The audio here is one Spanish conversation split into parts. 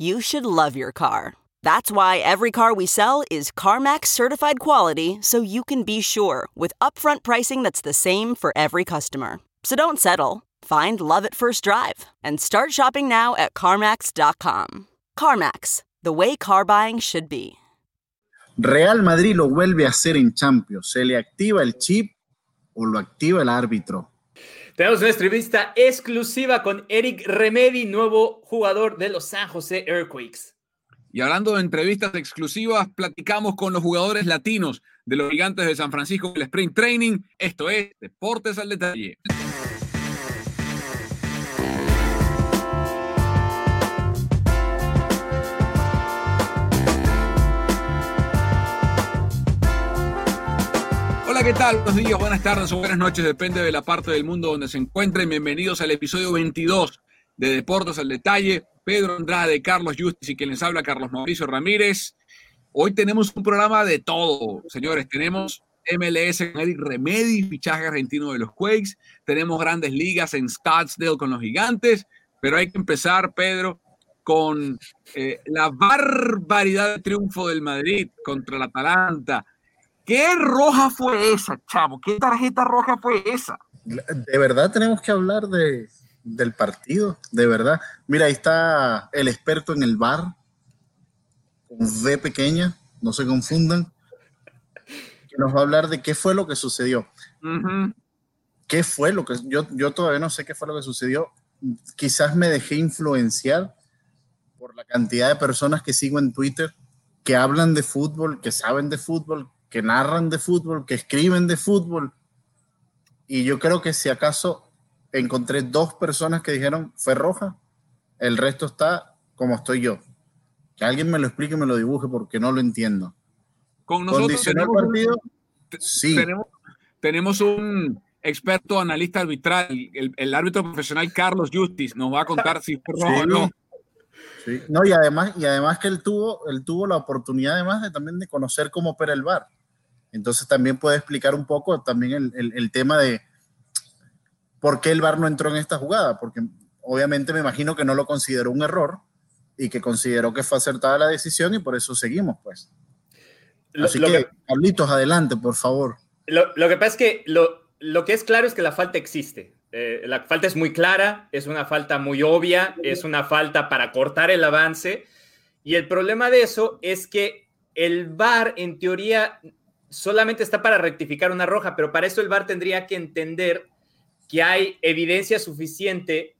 You should love your car. That's why every car we sell is CarMax certified quality so you can be sure with upfront pricing that's the same for every customer. So don't settle. Find love at first drive and start shopping now at CarMax.com. CarMax, the way car buying should be. Real Madrid lo vuelve a hacer en Champions. ¿Se le activa el chip o lo activa el árbitro? Tenemos una entrevista exclusiva con Eric Remedi, nuevo jugador de los San José Earthquakes. Y hablando de entrevistas exclusivas, platicamos con los jugadores latinos de los gigantes de San Francisco el Spring Training. Esto es Deportes al Detalle. Hola, ¿qué tal? Buenos días, buenas tardes o buenas noches, depende de la parte del mundo donde se encuentren. Bienvenidos al episodio 22 de Deportes al Detalle. Pedro Andrade, Carlos Justis y quien les habla, Carlos Mauricio Ramírez. Hoy tenemos un programa de todo, señores. Tenemos MLS con Eric Remedi, fichaje argentino de los Quakes. Tenemos grandes ligas en Scottsdale con los gigantes. Pero hay que empezar, Pedro, con eh, la barbaridad de triunfo del Madrid contra el Atalanta. ¿Qué roja fue esa, chavo? ¿Qué tarjeta roja fue esa? De verdad tenemos que hablar de, del partido, de verdad. Mira, ahí está el experto en el bar, con V pequeña, no se confundan, que nos va a hablar de qué fue lo que sucedió. ¿Qué fue lo que yo, yo todavía no sé qué fue lo que sucedió? Quizás me dejé influenciar por la cantidad de personas que sigo en Twitter que hablan de fútbol, que saben de fútbol, que narran de fútbol, que escriben de fútbol. Y yo creo que si acaso encontré dos personas que dijeron fue roja, el resto está como estoy yo. Que alguien me lo explique y me lo dibuje porque no lo entiendo. Con nosotros tenemos, el partido? Un, sí. Tenemos, tenemos, un experto analista arbitral, el, el, árbitro profesional Carlos Justis, nos va a contar si fue rojo sí. o no. Sí. No, y además, y además que él tuvo, él tuvo la oportunidad además de también de conocer cómo opera el VAR. Entonces también puede explicar un poco también el, el, el tema de, ¿Por qué el VAR no entró en esta jugada? Porque obviamente me imagino que no lo consideró un error y que consideró que fue acertada la decisión y por eso seguimos, pues. Así lo, que, que, Carlitos, adelante, por favor. Lo, lo que pasa es que lo, lo, que es claro es que la falta existe. Eh, la falta es muy clara, es una falta muy obvia, es una falta para cortar el avance. Y el problema de eso es que el VAR, en teoría, solamente está para rectificar una roja, pero para eso el VAR tendría que entender que hay evidencia suficiente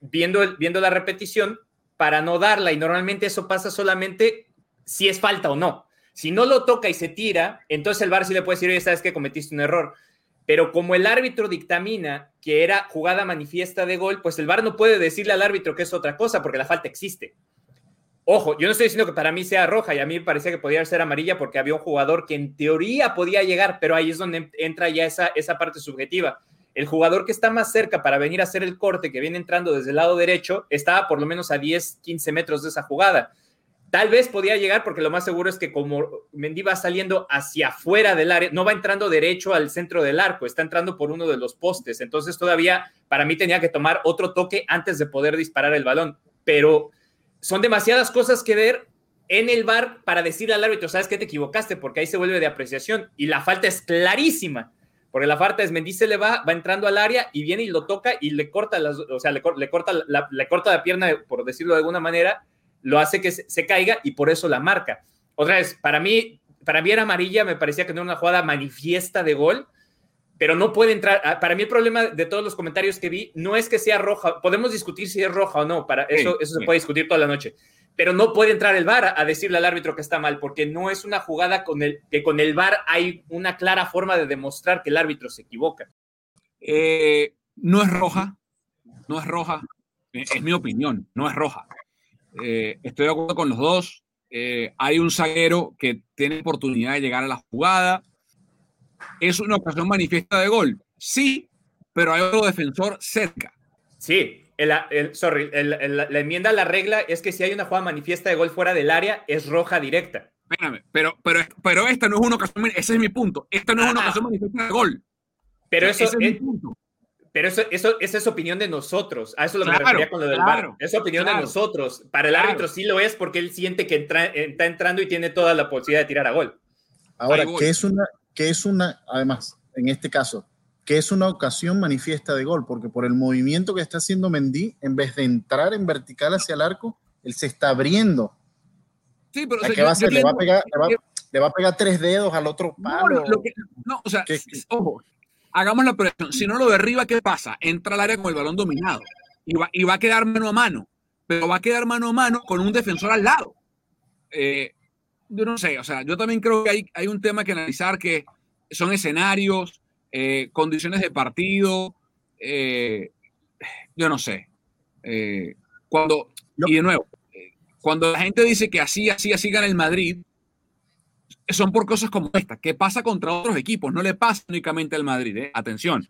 viendo, viendo la repetición para no darla y normalmente eso pasa solamente si es falta o no. Si no lo toca y se tira, entonces el VAR sí le puede decir, oye, sabes que cometiste un error. Pero como el árbitro dictamina que era jugada manifiesta de gol, pues el VAR no puede decirle al árbitro que es otra cosa porque la falta existe. Ojo, yo no estoy diciendo que para mí sea roja y a mí me parecía que podía ser amarilla porque había un jugador que en teoría podía llegar, pero ahí es donde entra ya esa, esa parte subjetiva el jugador que está más cerca para venir a hacer el corte, que viene entrando desde el lado derecho, estaba por lo menos a 10, 15 metros de esa jugada. Tal vez podía llegar porque lo más seguro es que como Mendy va saliendo hacia afuera del área, no va entrando derecho al centro del arco, está entrando por uno de los postes. Entonces todavía para mí tenía que tomar otro toque antes de poder disparar el balón. Pero son demasiadas cosas que ver en el bar para decirle al árbitro, sabes que te equivocaste porque ahí se vuelve de apreciación y la falta es clarísima. Porque la falta es Mendy se le va, va entrando al área y viene y lo toca y le corta, o sea, le, corta la, le corta la pierna, por decirlo de alguna manera, lo hace que se, caiga y por eso la marca. Otra vez, para mí, para mí era amarilla, me parecía que no era una jugada manifiesta de gol, pero no puede entrar. Ah, para mí el problema de todos los comentarios que vi no es que sea roja, podemos discutir si es roja o no, para eso, eso se puede discutir toda la noche, pero no puede entrar el VAR a, decirle al árbitro que está mal, porque no es una jugada con el, que con el VAR hay una clara forma de demostrar que el árbitro se equivoca. Eh, no es roja, no es roja, es mi opinión, no es roja. Eh, estoy de acuerdo con los dos. Eh, hay un zaguero que tiene oportunidad de llegar a la jugada. ¿Es una ocasión manifiesta de gol? Sí, pero hay otro defensor cerca. Sí, el, sorry, la enmienda a la regla es que si hay una jugada manifiesta de gol fuera del área, es roja directa. Espérame, pero, pero, pero esta no es una ocasión, ese es mi punto, esta no es una ah. ocasión manifiesta de gol. Pero eso es, mi punto. Pero eso, eso, esa es opinión de nosotros. A eso lo me refería con lo del claro, Es opinión de nosotros. Para el árbitro sí lo es porque él siente que está entrando y tiene toda la posibilidad de tirar a gol. Ahora, ¿qué es una, que es una, además, en este caso, que es una ocasión manifiesta de gol? Porque por el movimiento que está haciendo Mendy, en vez de entrar en vertical hacia el arco, él se está abriendo. Sí, pero ¿qué va a hacer? ¿Le, va a pegar, le, va, a pegar tres dedos al otro palo. No, o sea, ojo, hagamos la presión. Si no lo derriba, ¿qué pasa? Entra al área con el balón dominado y va, y va a quedar mano a mano, pero va a quedar mano a mano con un defensor al lado. Eh, yo no sé, o sea, yo también creo que hay, hay un tema que analizar que son escenarios, eh, condiciones de partido, eh, yo no sé. cuando, y de nuevo, cuando la gente dice que así, así, así gana el Madrid, son por cosas como esta, que pasa contra otros equipos, no le pasa únicamente al Madrid, ¿eh? atención.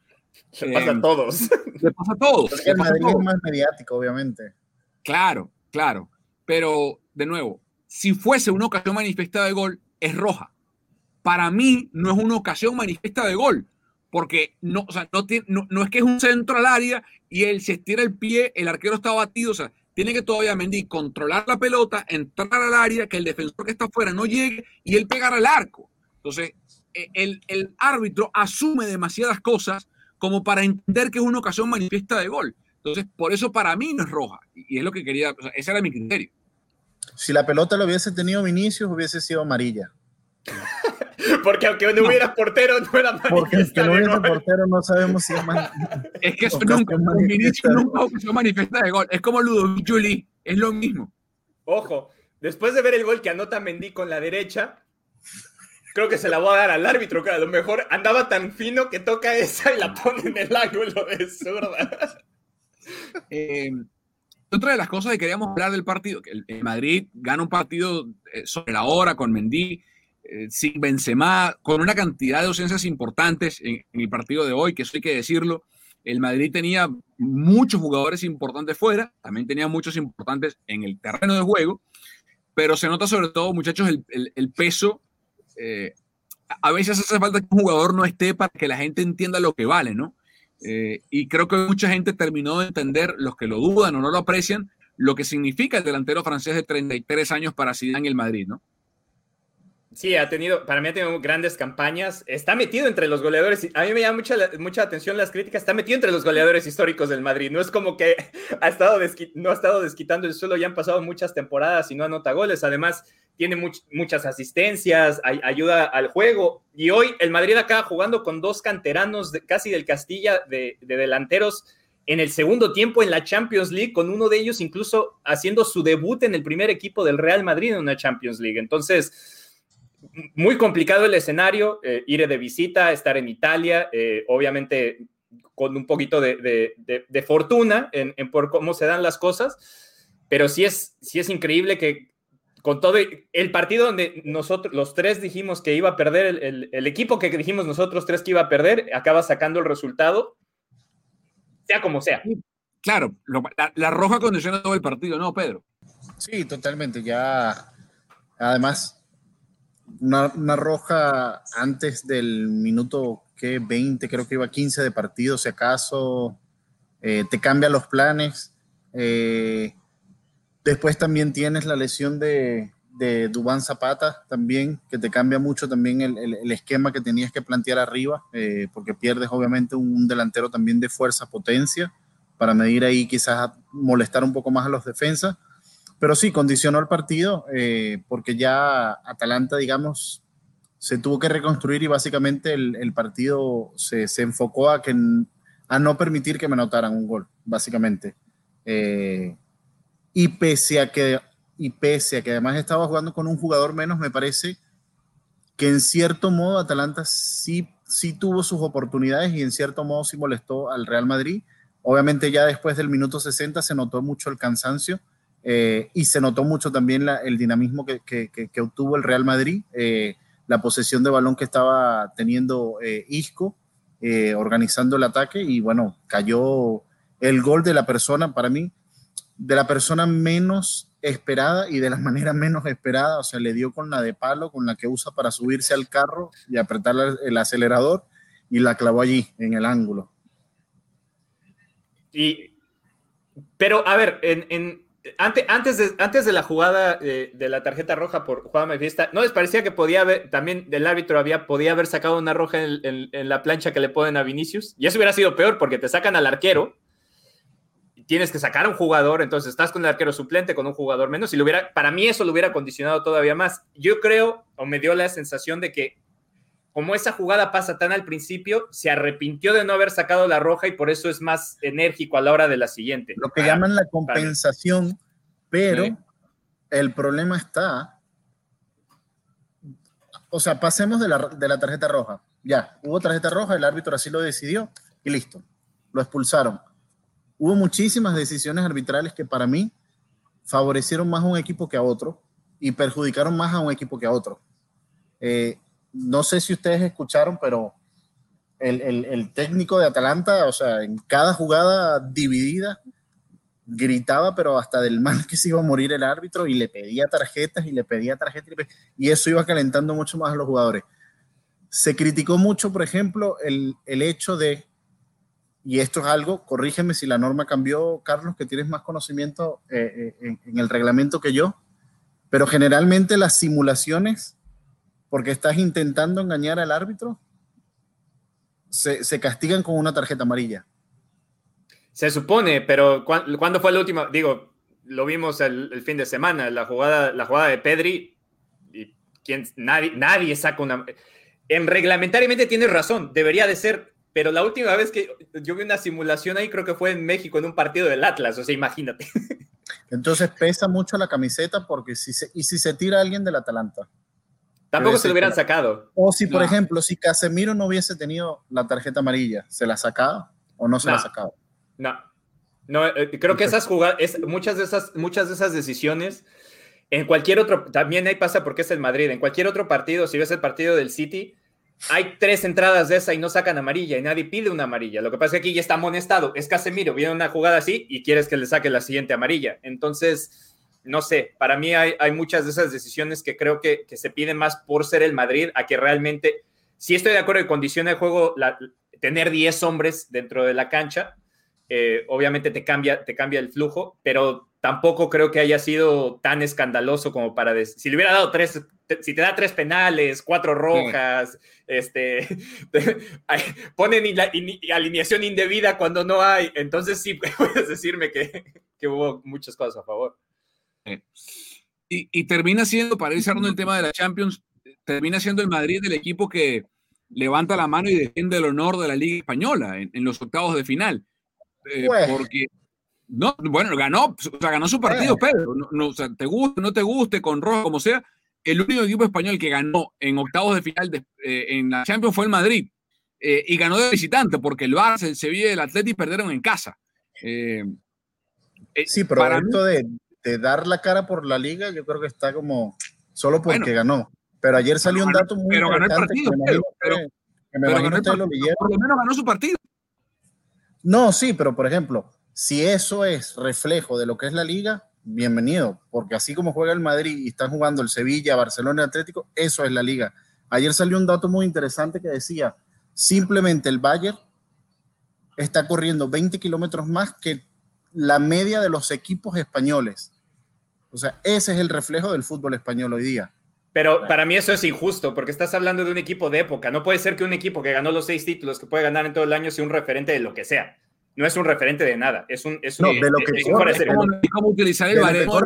Le pasa a todos. Le pasa a todos. el Madrid es más mediático, obviamente. Claro, claro. Pero, de nuevo, si fuese una ocasión manifiesta de gol, es roja. Para mí, no es una ocasión manifiesta de gol, porque no, o sea, no, no, no es que es un centro al área y él se estira el pie, el arquero está batido, o sea, tiene que todavía Mendy controlar la pelota, entrar al área, que el defensor que está afuera no llegue y él pegar al arco. Entonces, e, el, árbitro asume demasiadas cosas como para entender que es una ocasión manifiesta de gol. Entonces, por eso para mí no es roja. Y es lo que quería, ese era mi criterio. Si la pelota lo hubiese tenido Vinicius, hubiese sido amarilla. Porque aunque no, hubiera portero, no era Porque aunque no hubiera portero, no sabemos si es Es que eso nunca, nunca manifiesta de gol. Es como Ludovic Juli, es lo mismo. Ojo, después de ver el gol que anota Mendy con la derecha, creo que se la voy a dar al árbitro, que a lo mejor andaba tan fino que toca esa y la pone en el ángulo de zurda. Eh, otra de las cosas que queríamos hablar del partido, que el, Madrid gana un partido eh, sobre la hora con Mendy, eh, sin Benzema, con una cantidad de ausencias importantes en, el partido de hoy, que eso hay que decirlo. El Madrid tenía muchos jugadores importantes fuera, también tenía muchos importantes en el terreno de juego, pero se nota sobre todo, muchachos, el, peso. Eh, a veces hace falta que un jugador no esté para que la gente entienda lo que vale, ¿no? Eh, y creo que mucha gente terminó de entender, los que lo dudan o no lo aprecian, lo que significa el delantero francés de 33 años para Zidane y el Madrid, ¿no? Sí, ha tenido, para mí ha tenido grandes campañas. Está metido entre los goleadores. A mí me llama mucha, mucha atención las críticas. Está metido entre los goleadores históricos del Madrid. No es como que ha estado no ha estado desquitando el suelo. Ya han pasado muchas temporadas y no anota goles. Además, tiene muchas asistencias, ayuda al juego. Y hoy el Madrid acaba jugando con dos canteranos de, casi del Castilla de, de delanteros en el segundo tiempo en la Champions League, con uno de ellos incluso haciendo su debut en el primer equipo del Real Madrid en una Champions League. Entonces muy complicado el escenario, eh, ir de visita, estar en Italia, eh, obviamente con un poquito de, fortuna en, por cómo se dan las cosas, pero sí es, sí es increíble que con todo el partido donde nosotros los tres dijimos que iba a perder, el, equipo que dijimos nosotros tres que iba a perder, acaba sacando el resultado, sea como sea. Claro, la, la, roja condiciona todo el partido, ¿no, Pedro? Sí, totalmente. Ya Además, una, roja antes del minuto que 20, creo que iba 15 de partido, si acaso eh, te cambia los planes. Eh, después también tienes la lesión de, de Dubán Zapata también, que te cambia mucho también el, esquema que tenías que plantear arriba, eh, porque pierdes obviamente un, delantero también de fuerza, potencia, para medir ahí quizás molestar un poco más a los defensas. Pero sí, condicionó el partido eh, porque ya Atalanta, digamos, se tuvo que reconstruir y básicamente el, partido se, se, enfocó a, que, a no permitir que me anotaran un gol, básicamente. Eh, y pese a que y pese a que además estaba jugando con un jugador menos, me parece que en cierto modo Atalanta sí, sí tuvo sus oportunidades y en cierto modo sí molestó al Real Madrid. Obviamente ya después del minuto 60 se notó mucho el cansancio eh, y se notó mucho también el dinamismo que, que, obtuvo el Real Madrid, eh, la posesión de balón que estaba teniendo eh, Isco, organizando el ataque y bueno, cayó el gol de la persona, para mí, de la persona menos esperada y de la manera menos esperada, o sea, le dio con la de palo, con la que usa para subirse al carro y apretar el acelerador y la clavó allí, en el ángulo. Y, pero, a ver, en, antes, antes, de, antes de la jugada de, la tarjeta roja por jugada manifiesta, ¿no les parecía que podía haber, también el árbitro había, podía haber sacado una roja en, en la plancha que le ponen a Vinicius? Y eso hubiera sido peor porque te sacan al arquero tienes que sacar a un jugador, entonces estás con el arquero suplente, con un jugador menos, y lo hubiera, para mí eso lo hubiera condicionado todavía más. Yo creo, o me dio la sensación de que como esa jugada pasa tan al principio, se arrepintió de no haber sacado la roja y por eso es más enérgico a la hora de la siguiente. Lo que llaman la compensación, pero el problema está, o sea, pasemos de la, de la tarjeta roja. Ya, hubo tarjeta roja, el árbitro así lo decidió y listo, lo expulsaron hubo muchísimas decisiones arbitrales que para mí favorecieron más a un equipo que a otro y perjudicaron más a un equipo que a otro. Eh, no sé si ustedes escucharon, pero el, técnico de Atalanta, o sea, en cada jugada dividida, gritaba, pero hasta del mal que se iba a morir el árbitro y le pedía tarjetas y le pedía tarjetas y, eso iba calentando mucho más a los jugadores. Se criticó mucho, por ejemplo, el, el hecho de y esto es algo, corrígeme si la norma cambió, Carlos, que tienes más conocimiento eh, eh, en, el reglamento que yo, pero generalmente las simulaciones, porque estás intentando engañar al árbitro, se, castigan con una tarjeta amarilla. Se supone, pero ¿cuándo fue la última? Digo, lo vimos el, fin de semana, la jugada, la jugada de Pedri, y nadie, nadie saca una... En reglamentariamente tienes razón, debería de ser pero la última vez que yo vi una simulación ahí creo que fue en México en un partido del Atlas, o sea, imagínate. Entonces pesa mucho la camiseta porque si se, y si se tira alguien del Atalanta. Tampoco se lo hubieran sacado. O si, por ejemplo, si Casemiro no hubiese tenido la tarjeta amarilla, ¿se la sacaba o no se la sacaba? No. No, eh, creo que esas jugadas, muchas de esas, muchas de esas decisiones, en cualquier otro, también ahí pasa porque es el Madrid, en cualquier otro partido, si ves el partido del City, hay tres entradas de esa y no sacan amarilla y nadie pide una amarilla. Lo que pasa es que aquí ya está amonestado. Es Casemiro, viene una jugada así y quieres que le saque la siguiente amarilla. Entonces, no sé, para mí hay, muchas de esas decisiones que creo que, se piden más por ser el Madrid a que realmente, si estoy de acuerdo que condiciona el juego tener 10 hombres dentro de la cancha, eh, obviamente te cambia, te cambia el flujo, pero tampoco creo que haya sido tan escandaloso como para decir, si le hubiera dado tres, si te da tres penales, cuatro rojas, este, ponen alineación indebida cuando no hay, entonces sí puedes decirme que, hubo muchas cosas a favor. Y, termina siendo, para ir cerrando el tema de la Champions, termina siendo el Madrid el equipo que levanta la mano y defiende el honor de la Liga Española en los octavos de final. Eh, porque no, bueno, ganó, o sea, ganó su partido, pero no, o sea, te guste, no te guste, con rojo, como sea, el único equipo español que ganó en octavos de final de, eh, en la Champions fue el Madrid. Eh, y ganó de visitante, porque el Barça, el Sevilla y el Atleti perdieron en casa. sí, pero para esto de, de, dar la cara por la liga, yo creo que está como solo porque ganó. Pero ayer salió un dato muy pero ganó el partido, pero, por lo menos ganó su partido. No, sí, pero por ejemplo, si eso es reflejo de lo que es la liga, bienvenido, porque así como juega el Madrid y están jugando el Sevilla, Barcelona Atlético, eso es la liga. Ayer salió un dato muy interesante que decía, simplemente el Bayern está corriendo 20 kilómetros más que la media de los equipos españoles. O sea, ese es el reflejo del fútbol español hoy día. Pero para mí eso es injusto, porque estás hablando de un equipo de época. No puede ser que un equipo que ganó los seis títulos, que puede ganar en todo el año, sea un referente de lo que sea. No es un referente de nada. Es un. Es no, de lo que corre. ¿Cómo, utilizar el baremo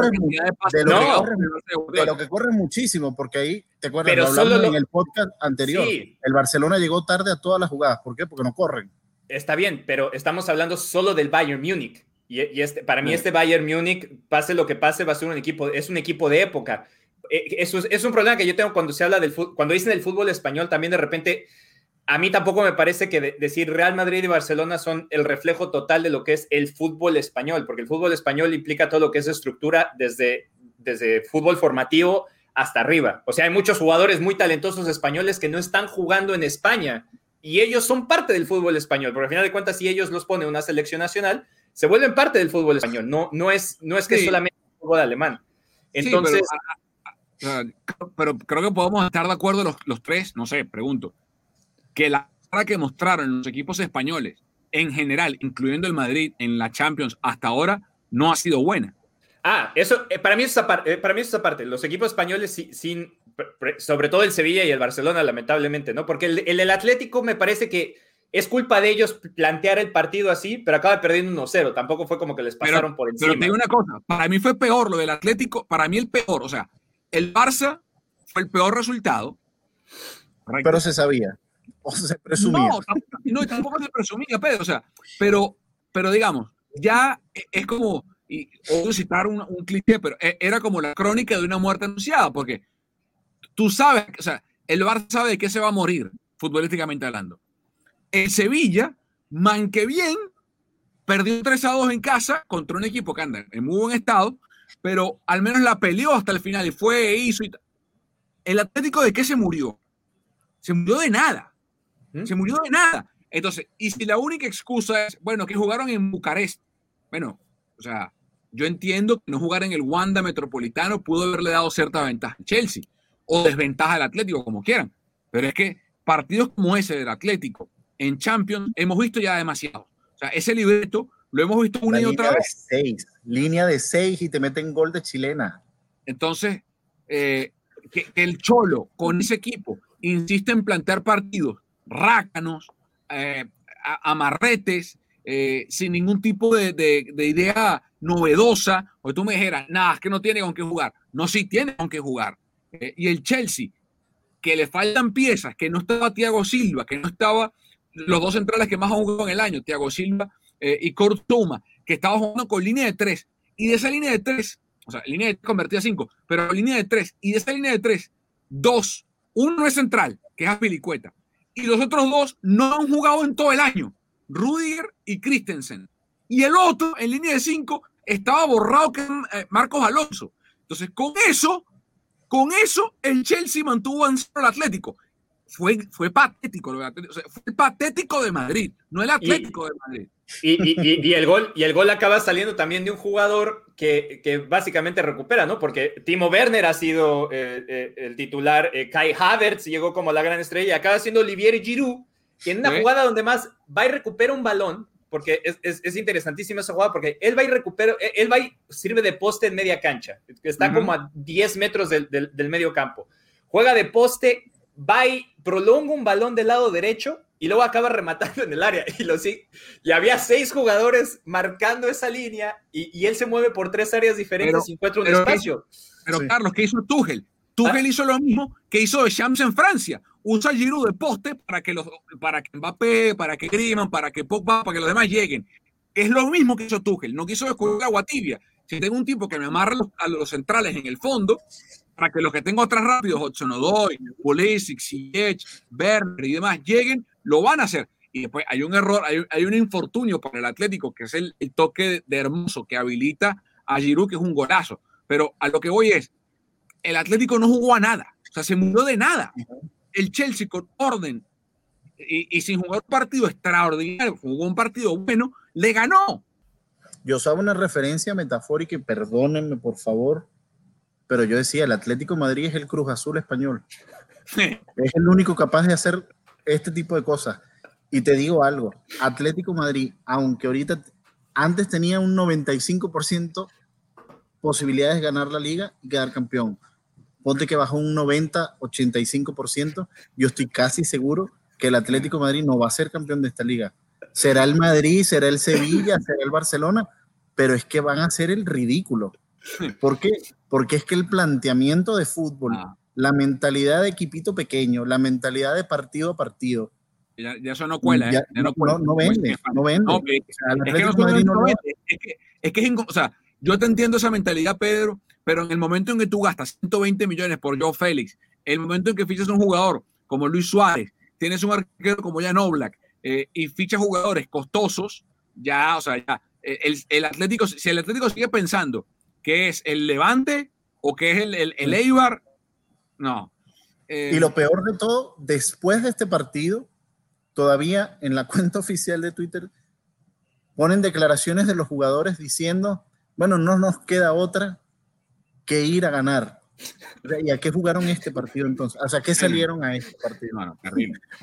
de, lo que corre muchísimo, porque ahí, ¿te acuerdas? Pero solo en el podcast anterior. El Barcelona llegó tarde a todas las jugadas. ¿Por qué? Porque no corren. Está bien, pero estamos hablando solo del Bayern Múnich. Y, este, para mí este Bayern Múnich, pase lo que pase, va a ser un equipo, es un equipo de época. Eh, eso es, un problema que yo tengo cuando se habla del fútbol, cuando dicen el fútbol español, también de repente, a mí tampoco me parece que decir Real Madrid y Barcelona son el reflejo total de lo que es el fútbol español, porque el fútbol español implica todo lo que es estructura desde, desde fútbol formativo hasta arriba. O sea, hay muchos jugadores muy talentosos españoles que no están jugando en España y ellos son parte del fútbol español, porque al final de cuentas, si ellos los pone una selección nacional, se vuelven parte del fútbol español, no, no, es, no es que solamente el fútbol alemán. Entonces... pero, creo que podemos estar de acuerdo los, los tres, no sé, pregunto, que la cara que mostraron los equipos españoles en general, incluyendo el Madrid en la Champions hasta ahora, no ha sido buena. Ah, eso, eh, para mí es aparte, eh, para mí es aparte. Los equipos españoles sin, sobre todo el Sevilla y el Barcelona, lamentablemente, ¿no? Porque el, el, Atlético me parece que es culpa de ellos plantear el partido así, pero acaba perdiendo 1-0. Tampoco fue como que les pasaron por encima. Pero te digo una cosa, para mí fue peor lo del Atlético, para mí el peor, o sea, el Barça fue el peor resultado. Pero se sabía, o se presumía. No, tampoco, se presumía, Pedro, o sea, pero, pero digamos, ya es como, y citar un, un cliché, pero e, era como la crónica de una muerte anunciada, porque tú sabes, o sea, el Barça sabe de qué se va a morir, futbolísticamente hablando. El Sevilla, man que bien, perdió 3 a 2 en casa contra un equipo que anda en muy buen estado, pero al menos la peleó hasta el final y fue, e hizo y El Atlético de qué se murió? Se murió de nada. ¿Mm? Se murió de nada. Entonces, y si la única excusa es, bueno, que jugaron en Bucarest, bueno, o sea, yo entiendo que no jugar en el Wanda Metropolitano pudo haberle dado cierta ventaja a Chelsea, o desventaja al Atlético, como quieran. Pero es que partidos como ese del Atlético en Champions hemos visto ya demasiado. O sea, ese libreto lo hemos visto una y otra vez. Seis, línea de seis y te meten gol de chilena. Entonces, eh, que, el Cholo con ese equipo insiste en plantear partidos rácanos, eh, amarretes, eh, sin ningún tipo de, de, idea novedosa, o tú me dijeras, nada, es que no tiene con qué jugar. No, sí tiene con qué jugar. Eh, y el Chelsea, que le faltan piezas, que no estaba Thiago Silva, que no estaba los dos centrales que más han en el año, Thiago Silva y Kurt que estaba jugando con línea de tres. Y de esa línea de tres, o sea, línea de convertida a cinco, pero línea de tres, y de esa línea de tres, dos, uno es central, que es Apilicueta, y los otros dos no han jugado en todo el año, Rudiger y Christensen. Y el otro, en línea de cinco, estaba borrado que eh, Marcos Alonso. Entonces, con eso, con eso, el Chelsea mantuvo al Atlético. Fue, fue patético, fue el patético de Madrid, no el Atlético de Madrid. Y, el gol, y el gol acaba saliendo también de un jugador que, que básicamente recupera, ¿no? Porque Timo Werner ha sido eh, eh, el titular, eh, Kai Havertz llegó como la gran estrella, acaba siendo Olivier Giroud, que en una jugada donde más va y recupera un balón, porque es, es, es, interesantísima esa jugada, porque él va y recupera, él va y sirve de poste en media cancha, que está como a 10 metros del, del, medio campo. Juega de poste, va y prolonga un balón del lado derecho y luego acaba rematando en el área. Y, lo, y había seis jugadores marcando esa línea y, y él se mueve por tres áreas diferentes y encuentra un espacio. Pero Carlos, ¿qué hizo Tuchel? Tuchel ah. hizo lo mismo que hizo de Shams en Francia. Usa Giroud de poste para que, los, para que Mbappé, para que Griezmann, para que Pogba, para que los demás lleguen. Es lo mismo que hizo Tuchel. No quiso descubrir agua tibia. Si tengo un tipo que me amarra a los centrales en el fondo, para que los que tengo atrás rápidos, Hudson Odoi, Pulisic, Ziyech, Werner y demás lleguen, lo van a hacer. Y después hay un error, hay, un infortunio para el Atlético, que es el, toque de Hermoso que habilita a Giroud, que es un golazo. Pero a lo que voy es, el Atlético no jugó a nada, o sea, se murió de nada. El Chelsea con orden y, sin jugar un partido extraordinario, jugó un partido bueno, le ganó. Yo usaba una referencia metafórica y perdónenme por favor, pero yo decía, el Atlético de Madrid es el Cruz Azul español. es el único capaz de hacer este tipo de cosas. Y te digo algo, Atlético Madrid, aunque ahorita antes tenía un 95% posibilidades de ganar la liga y quedar campeón. Ponte que bajó un 90, 85%, yo estoy casi seguro que el Atlético Madrid no va a ser campeón de esta liga. Será el Madrid, será el Sevilla, será el Barcelona, pero es que van a ser el ridículo. ¿Por qué? Porque es que el planteamiento de fútbol, ah. La mentalidad de equipito pequeño, la mentalidad de partido a partido. Ya, eso no cuela, ¿eh? no, vende, no vende. es, que, es, o sea, yo te entiendo esa mentalidad, Pedro, pero en el momento en que tú gastas 120 millones por Joe Félix, el momento en que fichas un jugador como Luis Suárez, tienes un arquero como Jan Oblak eh, y fichas jugadores costosos, ya, o sea, ya, el, el, Atlético, si el Atlético sigue pensando que es el Levante o que es el, el, el Eibar, no. Eh, y lo peor de todo, después de este partido, todavía en la cuenta oficial de Twitter ponen declaraciones de los jugadores diciendo, bueno, no nos queda otra que ir a ganar. ¿Y a qué jugaron este partido entonces? ¿A qué salieron a este partido?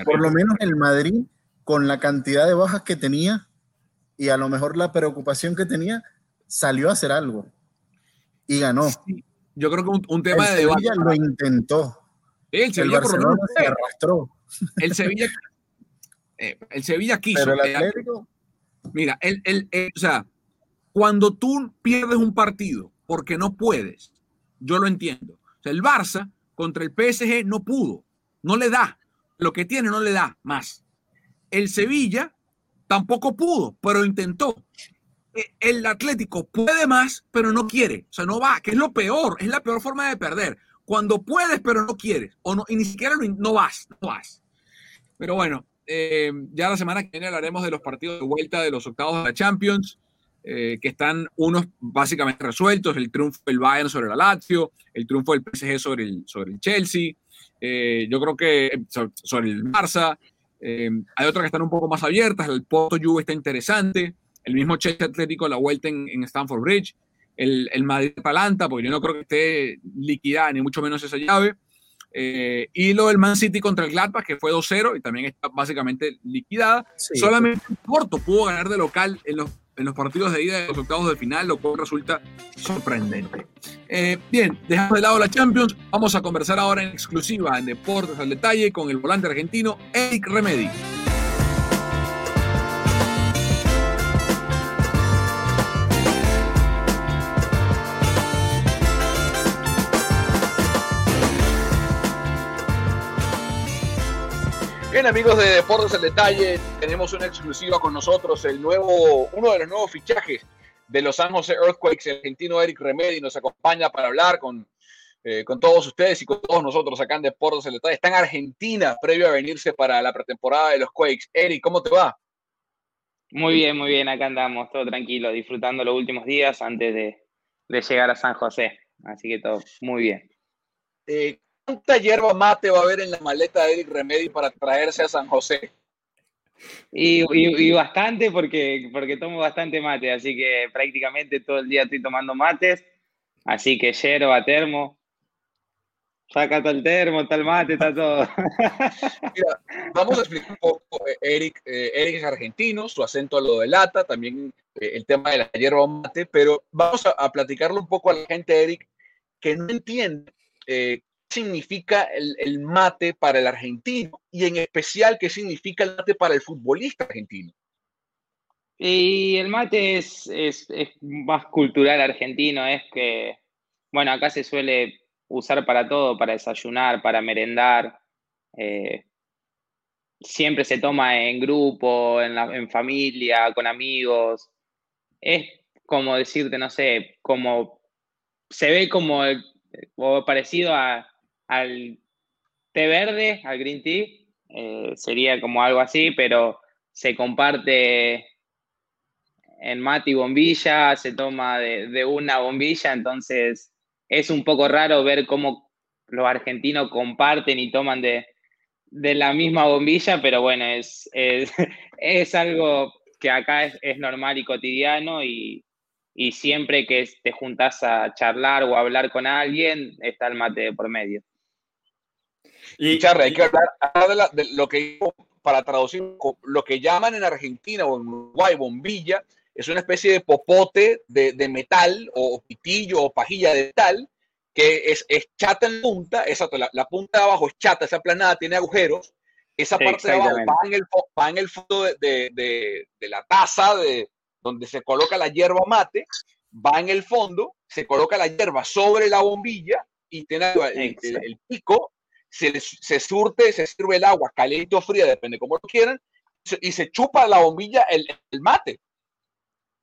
Por lo menos el Madrid, con la cantidad de bajas que tenía y a lo mejor la preocupación que tenía, salió a hacer algo y ganó. Yo creo que un, tema de Sevilla lo intentó. el Sevilla el Barcelona se arrastró. El Sevilla, eh, el Sevilla quiso. Pero el Atlético. mira, el, el, o sea, cuando tú pierdes un partido porque no puedes, yo lo entiendo. O sea, el Barça contra el PSG no pudo, no le da. Lo que tiene no le da más. El Sevilla tampoco pudo, pero intentó. El Atlético puede más, pero no quiere. O sea, no va, que es lo peor, es la peor forma de perder. Cuando puedes, pero no quieres, o no, y ni siquiera no vas, no vas. Pero bueno, eh, ya la semana que viene hablaremos de los partidos de vuelta de los octavos de la Champions. Eh, que están unos básicamente resueltos, el triunfo del Bayern sobre la Lazio, el triunfo del PSG sobre el, sobre el Chelsea, eh, yo creo que sobre, el Barça, hay otras que están un poco más abiertas, el Porto Juve está interesante, el mismo Chelsea Atlético la vuelta en, en Stamford Bridge, el, el Madrid Palanta, porque yo no creo que esté liquidada ni mucho menos esa llave, y lo del Man City contra el Gladbach, que fue 2-0 y también está básicamente liquidada. Solamente el Porto pudo ganar de local en los en los partidos de ida de los octavos de final, lo cual resulta sorprendente. Eh, bien, dejando de lado la Champions, vamos a conversar ahora en exclusiva en Deportes al Detalle con el volante argentino Eric Remedi. Bien, amigos de Deportes al Detalle, tenemos una exclusiva con nosotros, el nuevo, uno de los nuevos fichajes de los San Jose Earthquakes, el argentino Eric Remedi, nos acompaña para hablar con, eh, con todos ustedes y con todos nosotros acá en Deportes al Detalle. Está en Argentina, previo a venirse para la pretemporada de los Quakes. Eric, ¿cómo te va? Muy bien, muy bien, acá andamos, todo tranquilo, disfrutando los últimos días antes de, de llegar a San José. Así que todo muy bien. Eh, ¿Cuánta hierba mate va a haber en la maleta de Eric Remedy para traerse a San José? Y, bastante porque, porque tomo bastante mate, así que prácticamente todo el día estoy tomando mates, así que yerba, termo, saca el termo, el mate, está todo. Mira, vamos a explicar un poco, eh, Eric, eh, Eric es argentino, su acento lo delata, también eh, el tema de la hierba mate, pero vamos a, a, platicarle un poco a la gente, Eric, que no entiende significa el, mate para el argentino y en especial qué significa el mate para el futbolista argentino. Y el mate es, es, más cultural argentino, es que, bueno, acá se suele usar para todo, para desayunar, para merendar. Eh, siempre se toma en grupo, en, en familia, con amigos. Es como decirte, no sé, como se ve como parecido a, al té verde, al green tea, eh, sería como algo así, pero se comparte en mate y bombilla, se toma de, una bombilla, entonces es un poco raro ver cómo los argentinos comparten y toman de, la misma bombilla, pero bueno, es, es, algo que acá es, normal y cotidiano y, y siempre que te juntas a charlar o a hablar con alguien, está el mate por medio. Y Charlie, hay que hablar, de, lo que para traducir lo que llaman en Argentina o en Uruguay bombilla, es una especie de popote de, metal o pitillo o pajilla de metal que es, chata en punta, exacto, la, punta de abajo es chata, esa planada tiene agujeros, esa parte de abajo va en el, va en el fondo de, de la taza de, donde se coloca la hierba mate, va en el fondo, se coloca la hierba sobre la bombilla y tiene el, pico, se, se, surte, se sirve el agua caliente o fría, depende cómo lo quieran, y se chupa la bombilla el, mate.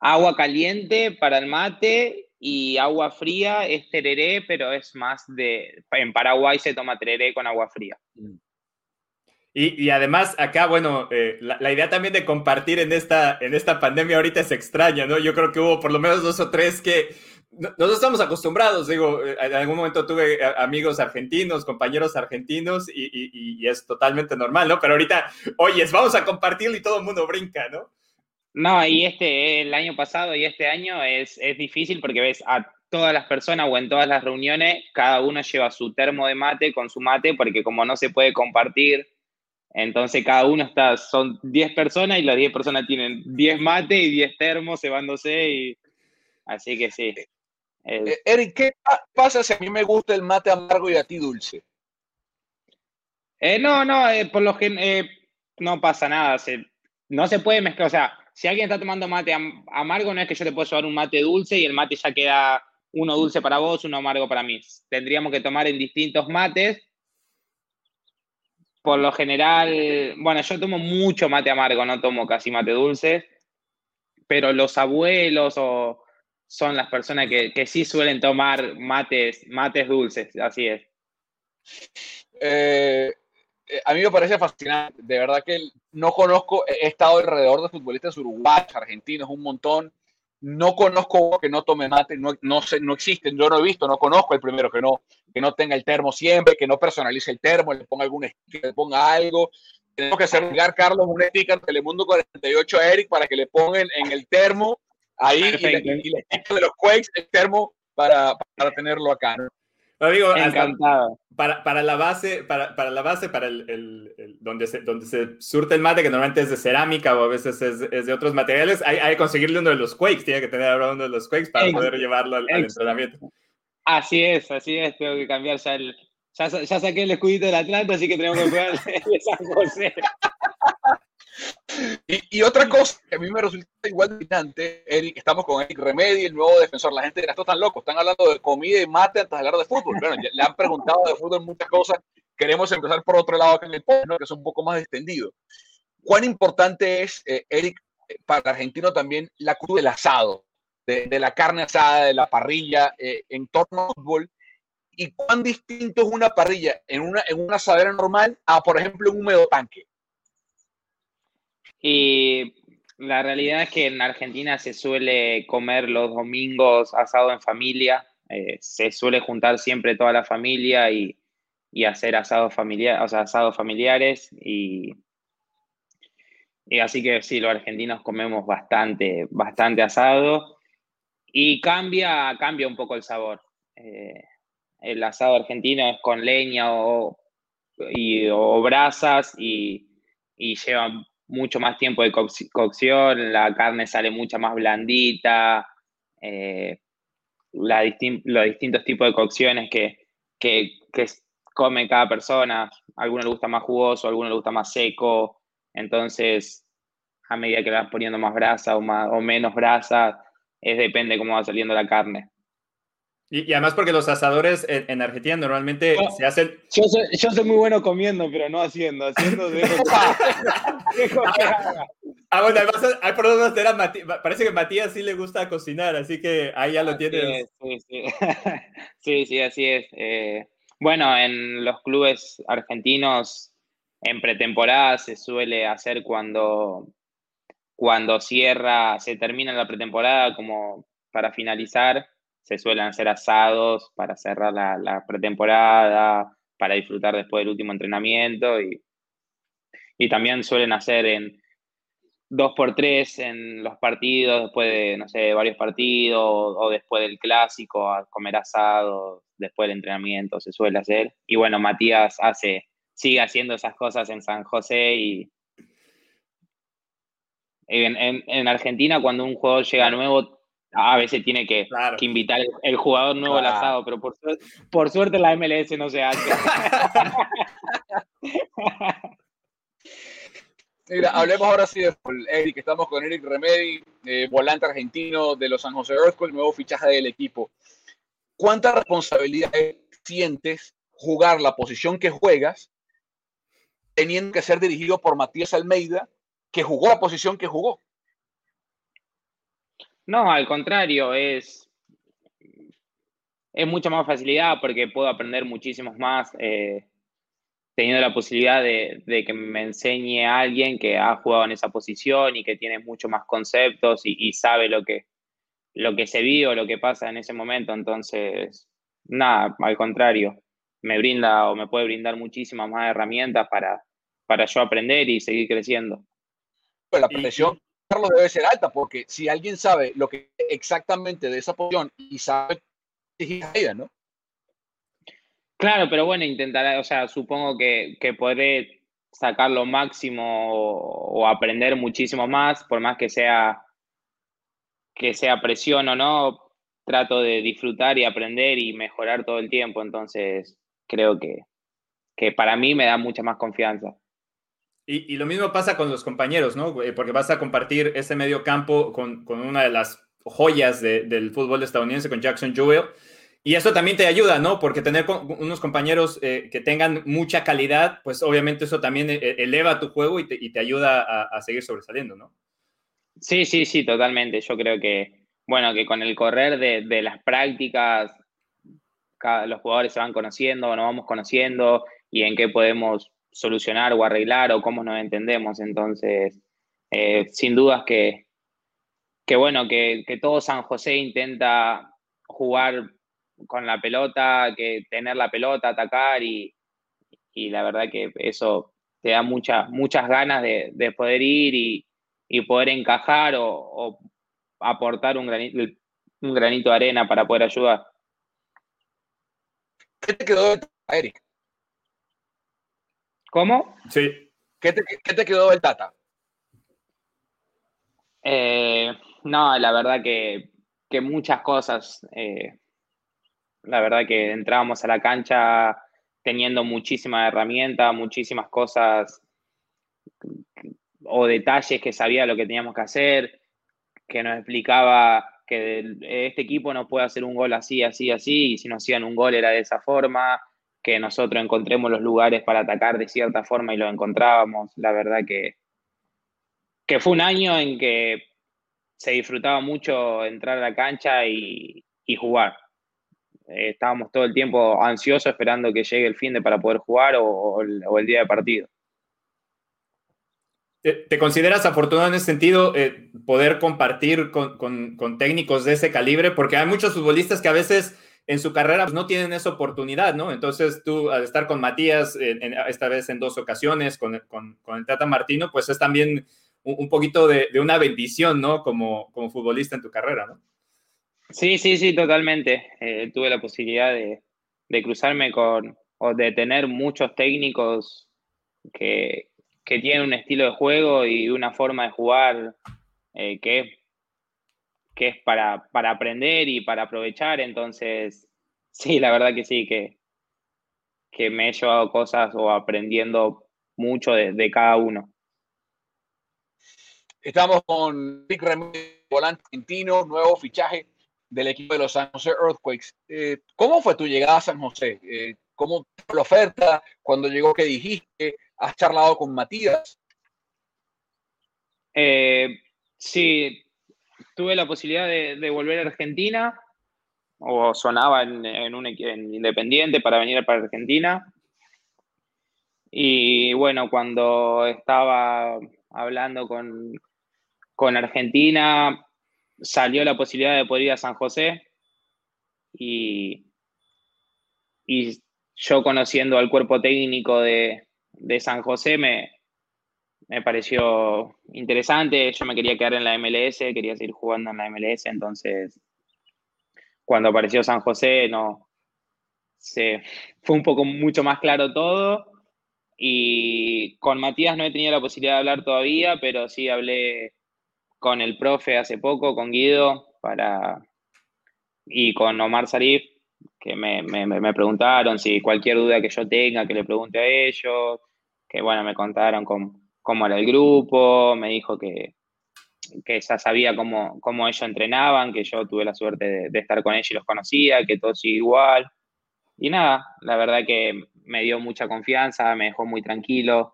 Agua caliente para el mate y agua fría es tereré, pero es más de... En Paraguay se toma tereré con agua fría. Mm. Y, además, acá, bueno, eh, la, idea también de compartir en esta, en esta pandemia ahorita es extraña, ¿no? Yo creo que hubo por lo menos dos o tres que no, estamos acostumbrados, digo, eh, en algún momento tuve eh, amigos argentinos, compañeros argentinos y, es totalmente normal, ¿no? Pero ahorita, oyes, vamos a compartirlo y todo el mundo brinca, ¿no? No, y este, el año pasado y este año es, es difícil porque ves a todas las personas o en todas las reuniones, cada uno lleva su termo de mate con su mate porque como no se puede compartir entonces cada uno está, son 10 personas y las 10 personas tienen 10 mates y 10 termos cebándose y así que sí. Eh, Eric, ¿qué pasa si a mí me gusta el mate amargo y a ti dulce? Eh, no, no, eh, por lo que no pasa nada, no se puede mezclar, o sea, si alguien está tomando mate amargo no es que yo te puedo llevar un mate dulce y el mate ya queda uno dulce para vos, uno amargo para mí. Tendríamos que tomar en distintos mates por lo general, bueno, yo tomo mucho mate amargo, no tomo casi mate dulce, pero los abuelos o son las personas que, sí suelen tomar mates, mates dulces, así es. Eh, eh, a mí me parece fascinante, de verdad que no conozco, he estado alrededor de futbolistas uruguayos, argentinos, un montón, no conozco que no tome mate, no, no, sé, no existen, yo no he visto, no conozco el primero que no, que no tenga el termo siempre, que no personalice el termo, le ponga algún sticker, le ponga algo. Tenemos que hacer Carlos, un sticker Telemundo 48 a Eric para que le pongan en el termo ahí y le, y le de los Quakes el termo para, para tenerlo acá. ¿no? Digo, Encantado. Para, para, la base, para, para la base, para el, el, donde, se, donde se surte el mate, que normalmente es de cerámica o a veces es, es de otros materiales, hay, hay, que conseguirle uno de los Quakes, tiene que tener ahora uno de los Quakes para poder llevarlo al, entrenamiento. Así es, así es, tengo que cambiar ya el... Ya, ya saqué el escudito del Atlanta, así que tenemos que jugar el de San José. Y, otra cosa que a mí me resulta igual dominante, Eric, estamos con Eric Remedi, el nuevo defensor. La gente dirá, esto tan loco, están hablando de comida y mate antes de hablar de fútbol. Bueno, le han preguntado de fútbol muchas cosas. Queremos empezar por otro lado que en el ¿no? que es un poco más extendido. ¿Cuán importante es, eh, Eric, para el argentino también la cruz del asado, de, la carne asada, de la parrilla eh, en torno al fútbol? ¿Y cuán distinto es una parrilla en una, en una asadera normal a, por ejemplo, un húmedo tanque? Y la realidad es que en Argentina se suele comer los domingos asado en familia, eh, se suele juntar siempre toda la familia y, hacer asados, familiares o asados familiares y, y, así que sí, los argentinos comemos bastante, bastante asado y cambia, cambia un poco el sabor. Eh, el asado argentino es con leña o, y, o brasas y, y lleva mucho más tiempo de cocción, la carne sale mucho más blandita, eh, los distintos tipos de cocciones que, que, come cada persona. A alguno le gusta más jugoso, a alguno le gusta más seco. Entonces, a medida que vas poniendo más brasa o, más, o menos brasa, es depende cómo va saliendo la carne. Y, además porque los asadores en, Argentina normalmente se hacen... Yo soy, yo soy, muy bueno comiendo, pero no haciendo. Haciendo ah, bueno, además hay problemas de Matías. Parece que Matías sí le gusta cocinar, así que ahí ya lo tienes. sí, sí. sí, sí, así es. Eh, bueno, en los clubes argentinos, en pretemporada se suele hacer cuando, cuando cierra, se termina la pretemporada como para finalizar se suelen hacer asados para cerrar la, pretemporada, para disfrutar después del último entrenamiento y, y también suelen hacer en, dos por tres en los partidos, después de, no sé, varios partidos, o después del clásico, a comer asado, después del entrenamiento, se suele hacer. Y bueno, Matías hace, sigue haciendo esas cosas en San José y en, Argentina cuando un jugador llega nuevo, a veces tiene que, invitar el, jugador nuevo al asado, pero por, por suerte la MLS no se hace. Mira, hablemos ahora sí de Eric. Estamos con Eric Remedi, eh, volante argentino de los San José Earthquakes, nuevo fichaje del equipo. ¿Cuánta responsabilidad sientes jugar la posición que juegas, teniendo que ser dirigido por Matías Almeida, que jugó la posición que jugó? No, al contrario, es, es mucha más facilidad porque puedo aprender muchísimos más. Eh, teniendo la posibilidad de, que me enseñe a alguien que ha jugado en esa posición y que tiene mucho más conceptos y, sabe lo que, lo que se vio, lo que pasa en ese momento. Entonces, nada, al contrario, me brinda o me puede brindar muchísimas más herramientas para, para yo aprender y seguir creciendo. la presión, Carlos, debe ser alta porque si alguien sabe lo que exactamente de esa posición y sabe, es ¿no? Claro, pero bueno, intentaré, o sea, supongo que, que podré sacar lo máximo o, aprender muchísimo más, por más que sea que sea presión o no, trato de disfrutar y aprender y mejorar todo el tiempo, entonces creo que, que para mí me da mucha más confianza. Y, lo mismo pasa con los compañeros, ¿no? Eh, porque vas a compartir ese medio campo con, con una de las joyas del fútbol estadounidense, con Jackson Jewell. Y eso también te ayuda, ¿no? Porque tener unos compañeros eh, que tengan mucha calidad, pues obviamente eso también eh, eleva tu juego y te, ayuda a, seguir sobresaliendo, ¿no? Sí, sí, sí, totalmente. Yo creo que, bueno, que con el correr de, las prácticas, los jugadores se van conociendo, nos vamos conociendo y en qué podemos solucionar o arreglar o cómo nos entendemos. Entonces, eh, sin dudas que, que bueno, que, que todo San José intenta jugar con la pelota, que tener la pelota, atacar y, la verdad que eso te da muchas muchas ganas de, poder ir y, poder encajar o, aportar un granito, un granito de arena para poder ayudar. ¿Qué te quedó Eric? ¿Cómo? Sí. ¿Qué te, quedó del Tata? Eh, no, la verdad que, muchas cosas. Eh, la verdad que entrábamos a la cancha teniendo muchísimas herramientas, muchísimas cosas o detalles que sabía lo que teníamos que hacer, que nos explicaba que este equipo no puede hacer un gol así, así, así, y si nos hacían un gol era de esa forma, que nosotros encontremos los lugares para atacar de cierta forma y lo encontrábamos. La verdad que, que fue un año en que se disfrutaba mucho entrar a la cancha y jugar. Eh, estábamos todo el tiempo ansiosos esperando que llegue el fin de para poder jugar o, el, día de partido. ¿Te, consideras afortunado en ese sentido eh, poder compartir con, técnicos de ese calibre? Porque hay muchos futbolistas que a veces en su carrera pues, no tienen esa oportunidad, ¿no? Entonces tú al estar con Matías, esta vez en dos ocasiones, con, el Tata Martino, pues es también un, poquito de, una bendición, ¿no? Como, como futbolista en tu carrera, ¿no? Sí, sí, sí, totalmente. Eh, tuve la posibilidad de, cruzarme con, o de tener muchos técnicos que, tienen un estilo de juego y una forma de jugar eh, que, que es para, aprender y para aprovechar. Entonces, sí, la verdad que sí, que, que me he llevado cosas o aprendiendo mucho de, cada uno. Estamos con Rick Ramírez, volante argentino, nuevo fichaje del equipo de los San José Earthquakes. Eh, ¿Cómo fue tu llegada a San José? Eh, ¿Cómo fue la oferta? Cuando llegó, ¿qué dijiste? ¿Has charlado con Matías? Eh, sí, tuve la posibilidad de, volver a Argentina, o sonaba en, un Independiente para venir para Argentina. Y bueno, cuando estaba hablando con, con Argentina, salió la posibilidad de poder ir a San José y, y yo conociendo al cuerpo técnico de, San José me, me pareció interesante. Yo me quería quedar en la MLS, quería seguir jugando en la MLS, entonces cuando apareció San José no se fue un poco mucho más claro todo. Y con Matías no he tenido la posibilidad de hablar todavía, pero sí hablé con el profe hace poco, con Guido, para y con Omar Sarif, que me, me, preguntaron si cualquier duda que yo tenga, que le pregunte a ellos, que bueno, me contaron cómo, cómo era el grupo, me dijo que, que ya sabía cómo, cómo ellos entrenaban, que yo tuve la suerte de, estar con ellos y los conocía, que todo sigue igual. Y nada, la verdad que me dio mucha confianza, me dejó muy tranquilo.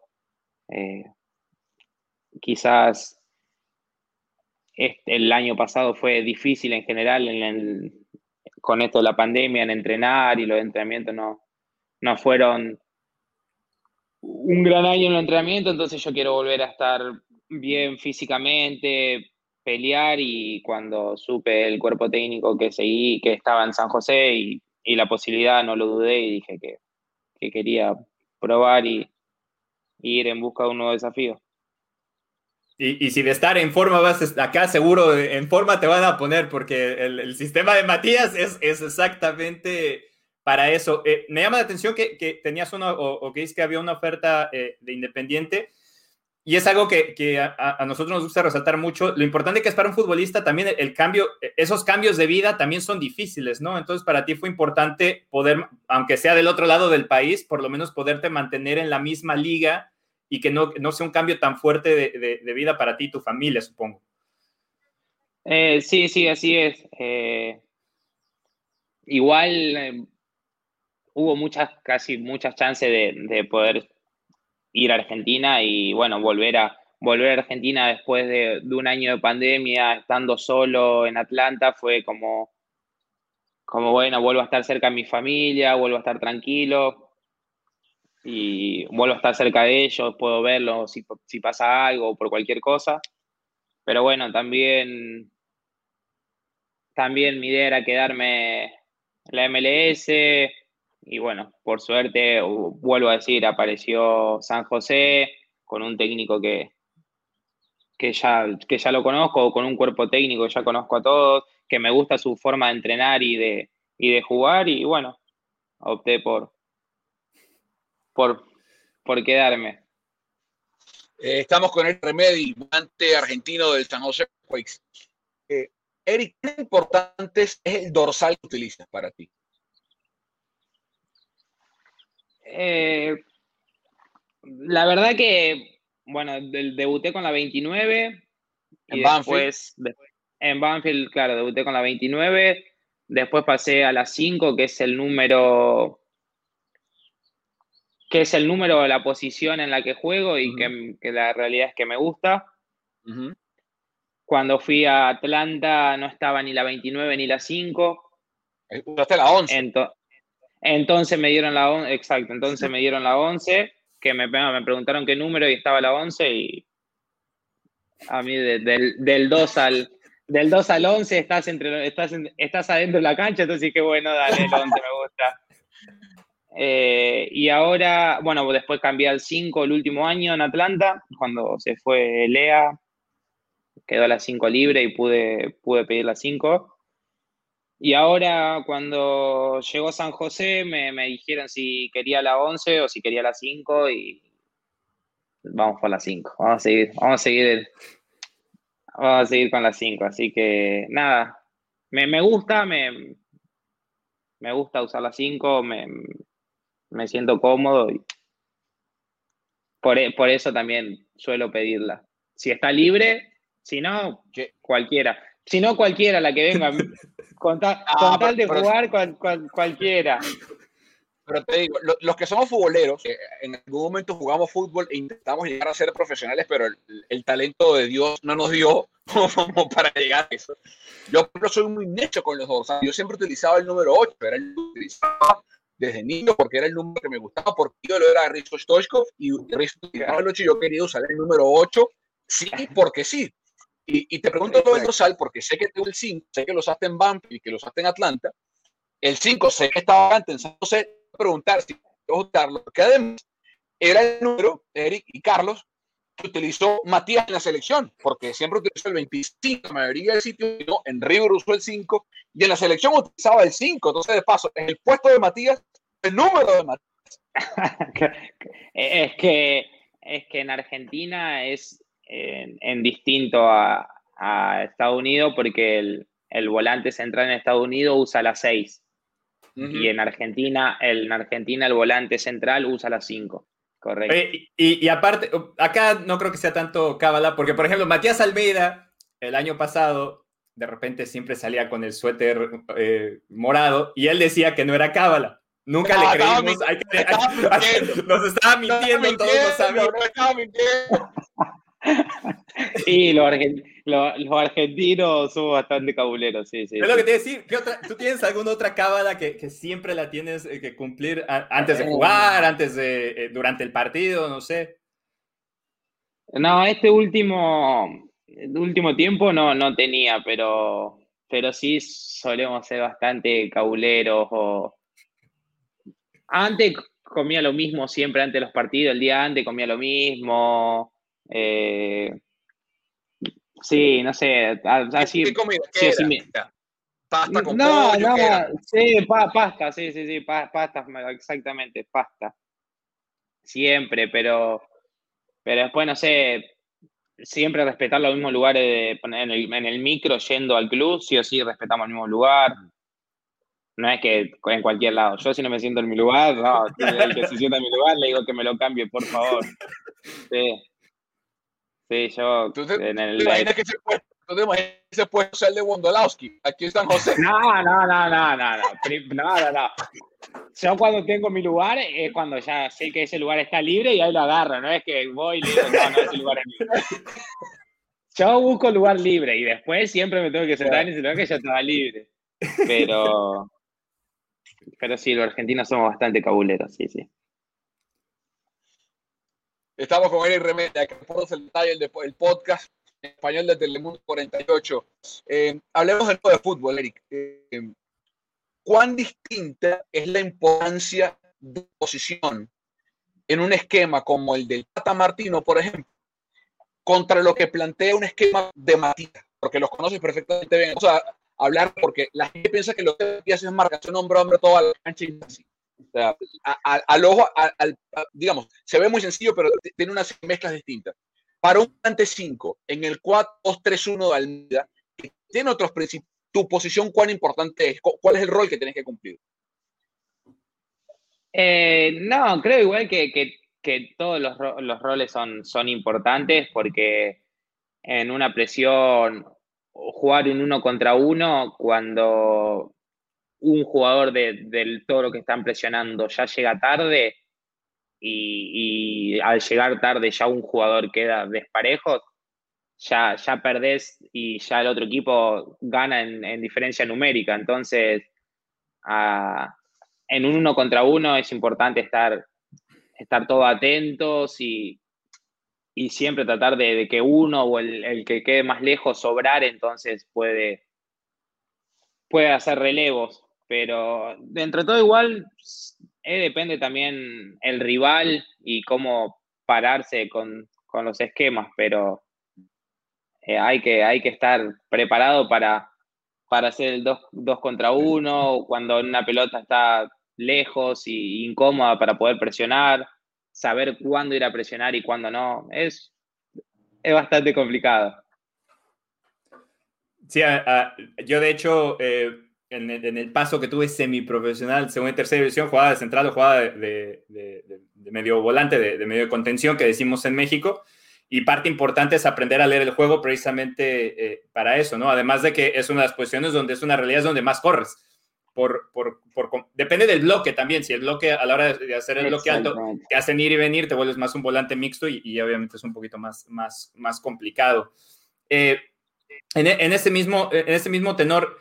Eh, quizás este, el año pasado fue difícil en general con esto de la pandemia, en entrenar y los entrenamientos no, no fueron un gran año en el entrenamiento, entonces yo quiero volver a estar bien físicamente, pelear y cuando supe el cuerpo técnico que seguí, que estaba en San José y, la posibilidad, no lo dudé y dije que, quería probar y, ir en busca de un nuevo desafío. Y, si de estar en forma vas acá, seguro en forma te van a poner, porque el, sistema de Matías es, es exactamente para eso. Eh, me llama la atención que, tenías una, o, que dices que había una oferta eh, de Independiente, y es algo que, a, nosotros nos gusta resaltar mucho. Lo importante que es para un futbolista también el, cambio, esos cambios de vida también son difíciles, ¿no? Entonces para ti fue importante poder, aunque sea del otro lado del país, por lo menos poderte mantener en la misma liga y que no, no sea un cambio tan fuerte de, vida para ti y tu familia, supongo. Eh, sí, sí, así es. igual hubo muchas, casi muchas chances de, poder ir a Argentina y bueno, volver a, volver a Argentina después de, un año de pandemia, estando solo en Atlanta, fue como, como bueno, vuelvo a estar cerca de mi familia, vuelvo a estar tranquilo y vuelvo a estar cerca de ellos, puedo verlos si, pasa algo por cualquier cosa. Pero bueno, también, también mi idea era quedarme en la MLS, y bueno, por suerte, vuelvo a decir, apareció San José con un técnico que, que, ya, que ya lo conozco, con un cuerpo técnico que ya conozco a todos, que me gusta su forma de entrenar y de, y de jugar, y bueno, opté por, por, por quedarme. Eh, estamos con el Remedi, volante argentino del San José. Eh, Eric, ¿qué importante es el dorsal que utilizas para ti? Eh, la verdad que, bueno, debuté con la 29. En Banfield. en Banfield, claro, debuté con la 29. Después pasé a la 5, que es el número que es el número de la posición en la que juego y que, la realidad es que me gusta. Cuando fui a Atlanta no estaba ni la 29 ni la 5. Usaste la 11. Entonces me dieron la 11, exacto, entonces me dieron la 11, que me, me preguntaron qué número y estaba la 11 y a mí del, del, 2 al del 2 al 11 estás entre estás, estás adentro de la cancha, entonces qué bueno, dale, el 11 me gusta. Eh, y ahora, bueno, después cambié al 5 el último año en Atlanta, cuando se fue Lea, quedó la 5 libre y pude, pude pedir la 5. Y ahora cuando llegó San José me, dijeron si quería la 11 o si quería la 5 y vamos por la 5. Vamos a seguir, vamos a seguir, vamos a seguir con la 5. Así que nada, me, gusta, me, me gusta usar la 5, me, me siento cómodo y por, por eso también suelo pedirla. Si está libre, si no, cualquiera. Si no, cualquiera la que venga. Con, ah, tal de jugar, cualquiera. Pero te digo, los que somos futboleros, en algún momento jugamos fútbol e intentamos llegar a ser profesionales, pero el, talento de Dios no nos dio como para llegar a eso. Yo soy muy necho con los dos. Yo siempre utilizaba el número 8, era el número que utilizaba desde niño porque era el número que me gustaba, porque yo lo era Risto Stoichkov y Risto utilizaba el 8 y yo quería usar el número 8, sí, porque sí. Y, te pregunto lo del dorsal porque sé que tengo el 5, sé que lo usaste en Banfield y que lo usaste en Atlanta. El 5 sé que estaba antes, no sé preguntar si usarlo, porque además era el número, Eric y Carlos, que utilizó Matías en la selección, porque siempre utilizó el 25 en la mayoría del sitio, en River usó el 5 y en la selección utilizaba el 5. Entonces, de paso, en el puesto de Matías, el número de Matías. es, que, es que en Argentina es en, distinto a, Estados Unidos porque el, volante central en Estados Unidos usa la 6 y en Argentina, el, en Argentina el volante central usa la 5. Correcto. y, aparte, acá no creo que sea tanto cábala, porque por ejemplo, Matías Almeida, el año pasado, de repente siempre salía con el suéter eh, morado y él decía que no era cábala. Nunca le creímos. nos estaba mintiendo, todos lo sabíamos. Sí, los, argentinos somos bastante cabuleros, sí, sí. Es lo que te decir, ¿tú tienes alguna otra cábala que, siempre la tienes eh, que cumplir antes de eh, jugar, antes de, eh, durante el partido, no sé? No, este último, último tiempo no, no tenía, pero, pero sí solemos ser bastante cabuleros o... Antes comía lo mismo siempre antes de los partidos, el día antes comía lo mismo, eh, sí, no sé, así. ¿Qué comida? ¿Qué ¿Pasta con no, pollo? No, sí, pasta, sí, sí, sí, pasta, exactamente, pasta. Siempre, pero, pero después, no sé, siempre respetar los mismos lugares de, en, el, en el micro yendo al club, sí o sí respetamos el mismo lugar. No es que en cualquier lado. Yo si no me siento en mi lugar, no, el que se sienta en mi lugar le digo que me lo cambie, por favor. Sí. Sí, yo. en el, ¿Te imaginas que ese puesto, ese puesto sea el de Wondolowski, aquí en San José? No, no, no, no, no, no, no, no. Yo cuando tengo mi lugar es cuando ya sé que ese lugar está libre y ahí lo agarro, no es que voy y le digo, no, no, ese lugar es libre. Yo busco lugar libre y después siempre me tengo que sentar en ese lugar que ya estaba libre. Pero, pero sí, los argentinos somos bastante cabuleros, sí, sí. Estamos con Eric Remenda, que es el detalle del podcast en español de Telemundo 48. Eh, hablemos del de fútbol, Eric. Eh, ¿Cuán distinta es la importancia de posición en un esquema como el del Tata Martino, por ejemplo, contra lo que plantea un esquema de Matías? Porque los conoces perfectamente bien. Vamos a hablar porque la gente piensa que lo que hace es marcación hombre a hombre toda la cancha y así. O sea, al ojo, digamos, se ve muy sencillo, pero tiene unas mezclas distintas. Para un ante 5, en el 4-2-3-1 de Almeida, tiene otros principios. Tu posición, ¿cuán importante es? ¿Cuál es el rol que tienes que cumplir? Eh, no, creo igual que, que, todos los, los, roles son, son importantes porque en una presión, jugar un uno contra uno, cuando un jugador de, del toro que están presionando ya llega tarde y, al llegar tarde ya un jugador queda desparejo, ya, ya perdés y ya el otro equipo gana en, diferencia numérica. Entonces, en un uno contra uno es importante estar, estar todos atentos y, y siempre tratar de, que uno o el, el, que quede más lejos sobrar, entonces puede, puede hacer relevos pero dentro de todo igual eh, depende también el rival y cómo pararse con, los esquemas, pero eh, hay, que, hay que estar preparado para, para hacer el 2 contra 1, cuando una pelota está lejos y incómoda para poder presionar, saber cuándo ir a presionar y cuándo no, es, es bastante complicado. Sí, yo de hecho... Eh, en el, paso que tuve semiprofesional, segunda y tercera división, jugada de central o jugada de, medio volante, de, medio contención que decimos en México. Y parte importante es aprender a leer el juego precisamente eh, para eso, ¿no? Además de que es una de las posiciones donde es una realidad donde más corres. Por, por, depende del bloque también. Si el bloque a la hora de hacer el bloque alto te hacen ir y venir, te vuelves más un volante mixto y, obviamente es un poquito más, más, más complicado. Eh, en, en, ese mismo, en ese mismo tenor,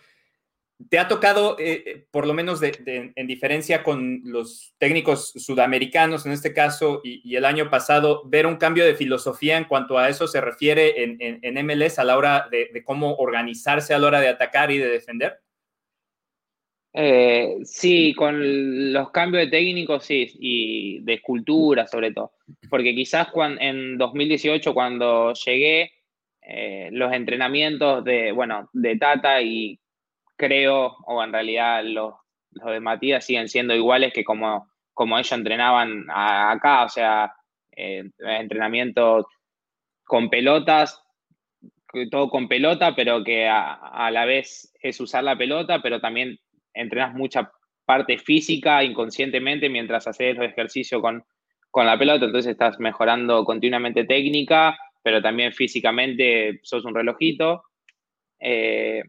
¿Te ha tocado, eh, eh, por lo menos en diferencia con los técnicos sudamericanos en este caso y, el año pasado, ver un cambio de filosofía en cuanto a eso se refiere en, MLS a la hora de, cómo organizarse a la hora de atacar y de defender? Eh, sí, con los cambios de técnicos, sí, y de escultura sobre todo. Porque quizás cuando, en 2018, cuando llegué, los entrenamientos de, bueno, de Tata y creo, o en realidad los, de Matías siguen siendo iguales que como, como ellos entrenaban acá, o sea, eh, entrenamientos con pelotas, todo con pelota, pero que a, a, la vez es usar la pelota, pero también entrenas mucha parte física inconscientemente mientras haces los ejercicios con, con la pelota, entonces estás mejorando continuamente técnica, pero también físicamente sos un relojito. Eh,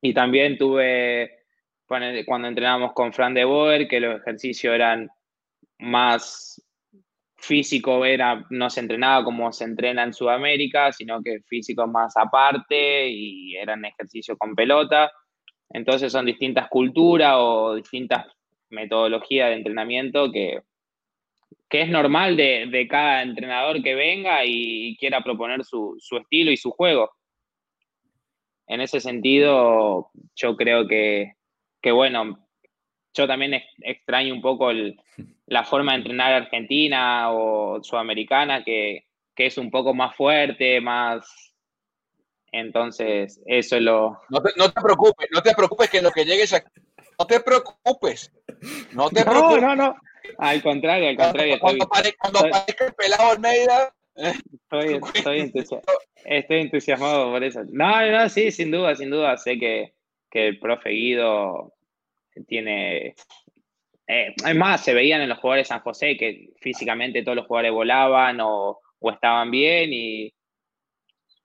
y también tuve, cuando entrenábamos con Fran de Boer, que los ejercicios eran más físico, era, no se entrenaba como se entrena en Sudamérica, sino que físico más aparte y eran ejercicios con pelota. Entonces son distintas culturas o distintas metodologías de entrenamiento que, que es normal de, cada entrenador que venga y, quiera proponer su, estilo y su juego. En ese sentido, yo creo que, bueno, yo también extraño un poco la forma de entrenar argentina o sudamericana, que, que es un poco más fuerte, más, entonces, eso es lo... No te, no te preocupes, no te preocupes que lo que llegues aquí... No te preocupes. No te preocupes. No, no, Al contrario, al contrario. Cuando, aparezca el pelado Almeida... Eh, estoy, estoy, entusiasmado por eso. No, no, sí, sin duda, sin duda. Sé que, que el profe Guido tiene... Eh, más, se veían en los jugadores de San José que físicamente todos los jugadores volaban o, o estaban bien y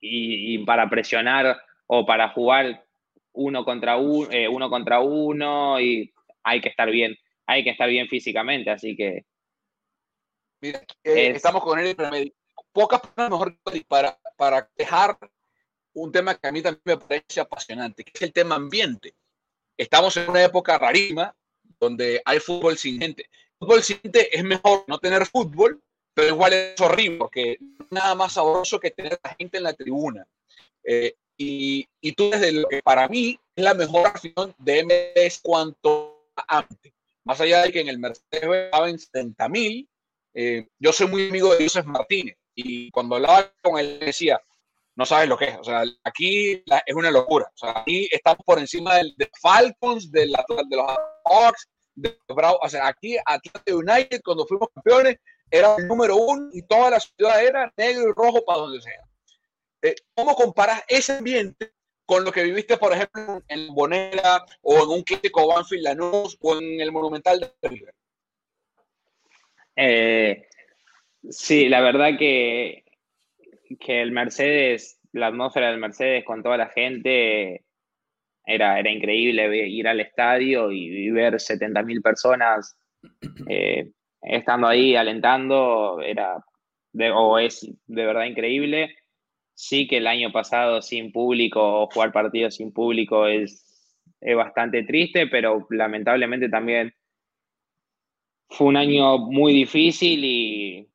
y, para presionar o para jugar uno contra uno, eh, uno contra uno y hay que estar bien, hay que estar bien físicamente, así que... Mira, eh, estamos con él pocas personas mejor para, para dejar un tema que a mí también me parece apasionante, que es el tema ambiente. Estamos en una época rarísima donde hay fútbol sin gente. Fútbol sin gente es mejor no tener fútbol pero igual es horrible porque nada más sabroso que tener a la gente en la tribuna. Eh, y, y, tú desde lo que para mí es la mejor acción de MLS cuanto antes. Más allá de que en el Mercedes en 70 mil, eh, yo soy muy amigo de Joseph Martínez y cuando hablaba con él decía, no sabes lo que es, o sea, aquí es una locura, o sea, aquí estamos por encima del, de Falcons, de, la, de los Hawks, de Bravo, o sea, aquí Atlanta United cuando fuimos campeones era el número uno y toda la ciudad era negro y rojo para donde sea. Eh, ¿Cómo comparas ese ambiente con lo que viviste, por ejemplo, en Bonera o en un crítico Banfield Lanús o en el Monumental de River? Eh, sí, la verdad que, que el Mercedes, la atmósfera del Mercedes con toda la gente era, era increíble ir al estadio y, ver 70.000 personas eh, estando ahí alentando, era o es de verdad increíble. Sí que el año pasado sin público o jugar partidos sin público es, es bastante triste, pero lamentablemente también fue un año muy difícil y,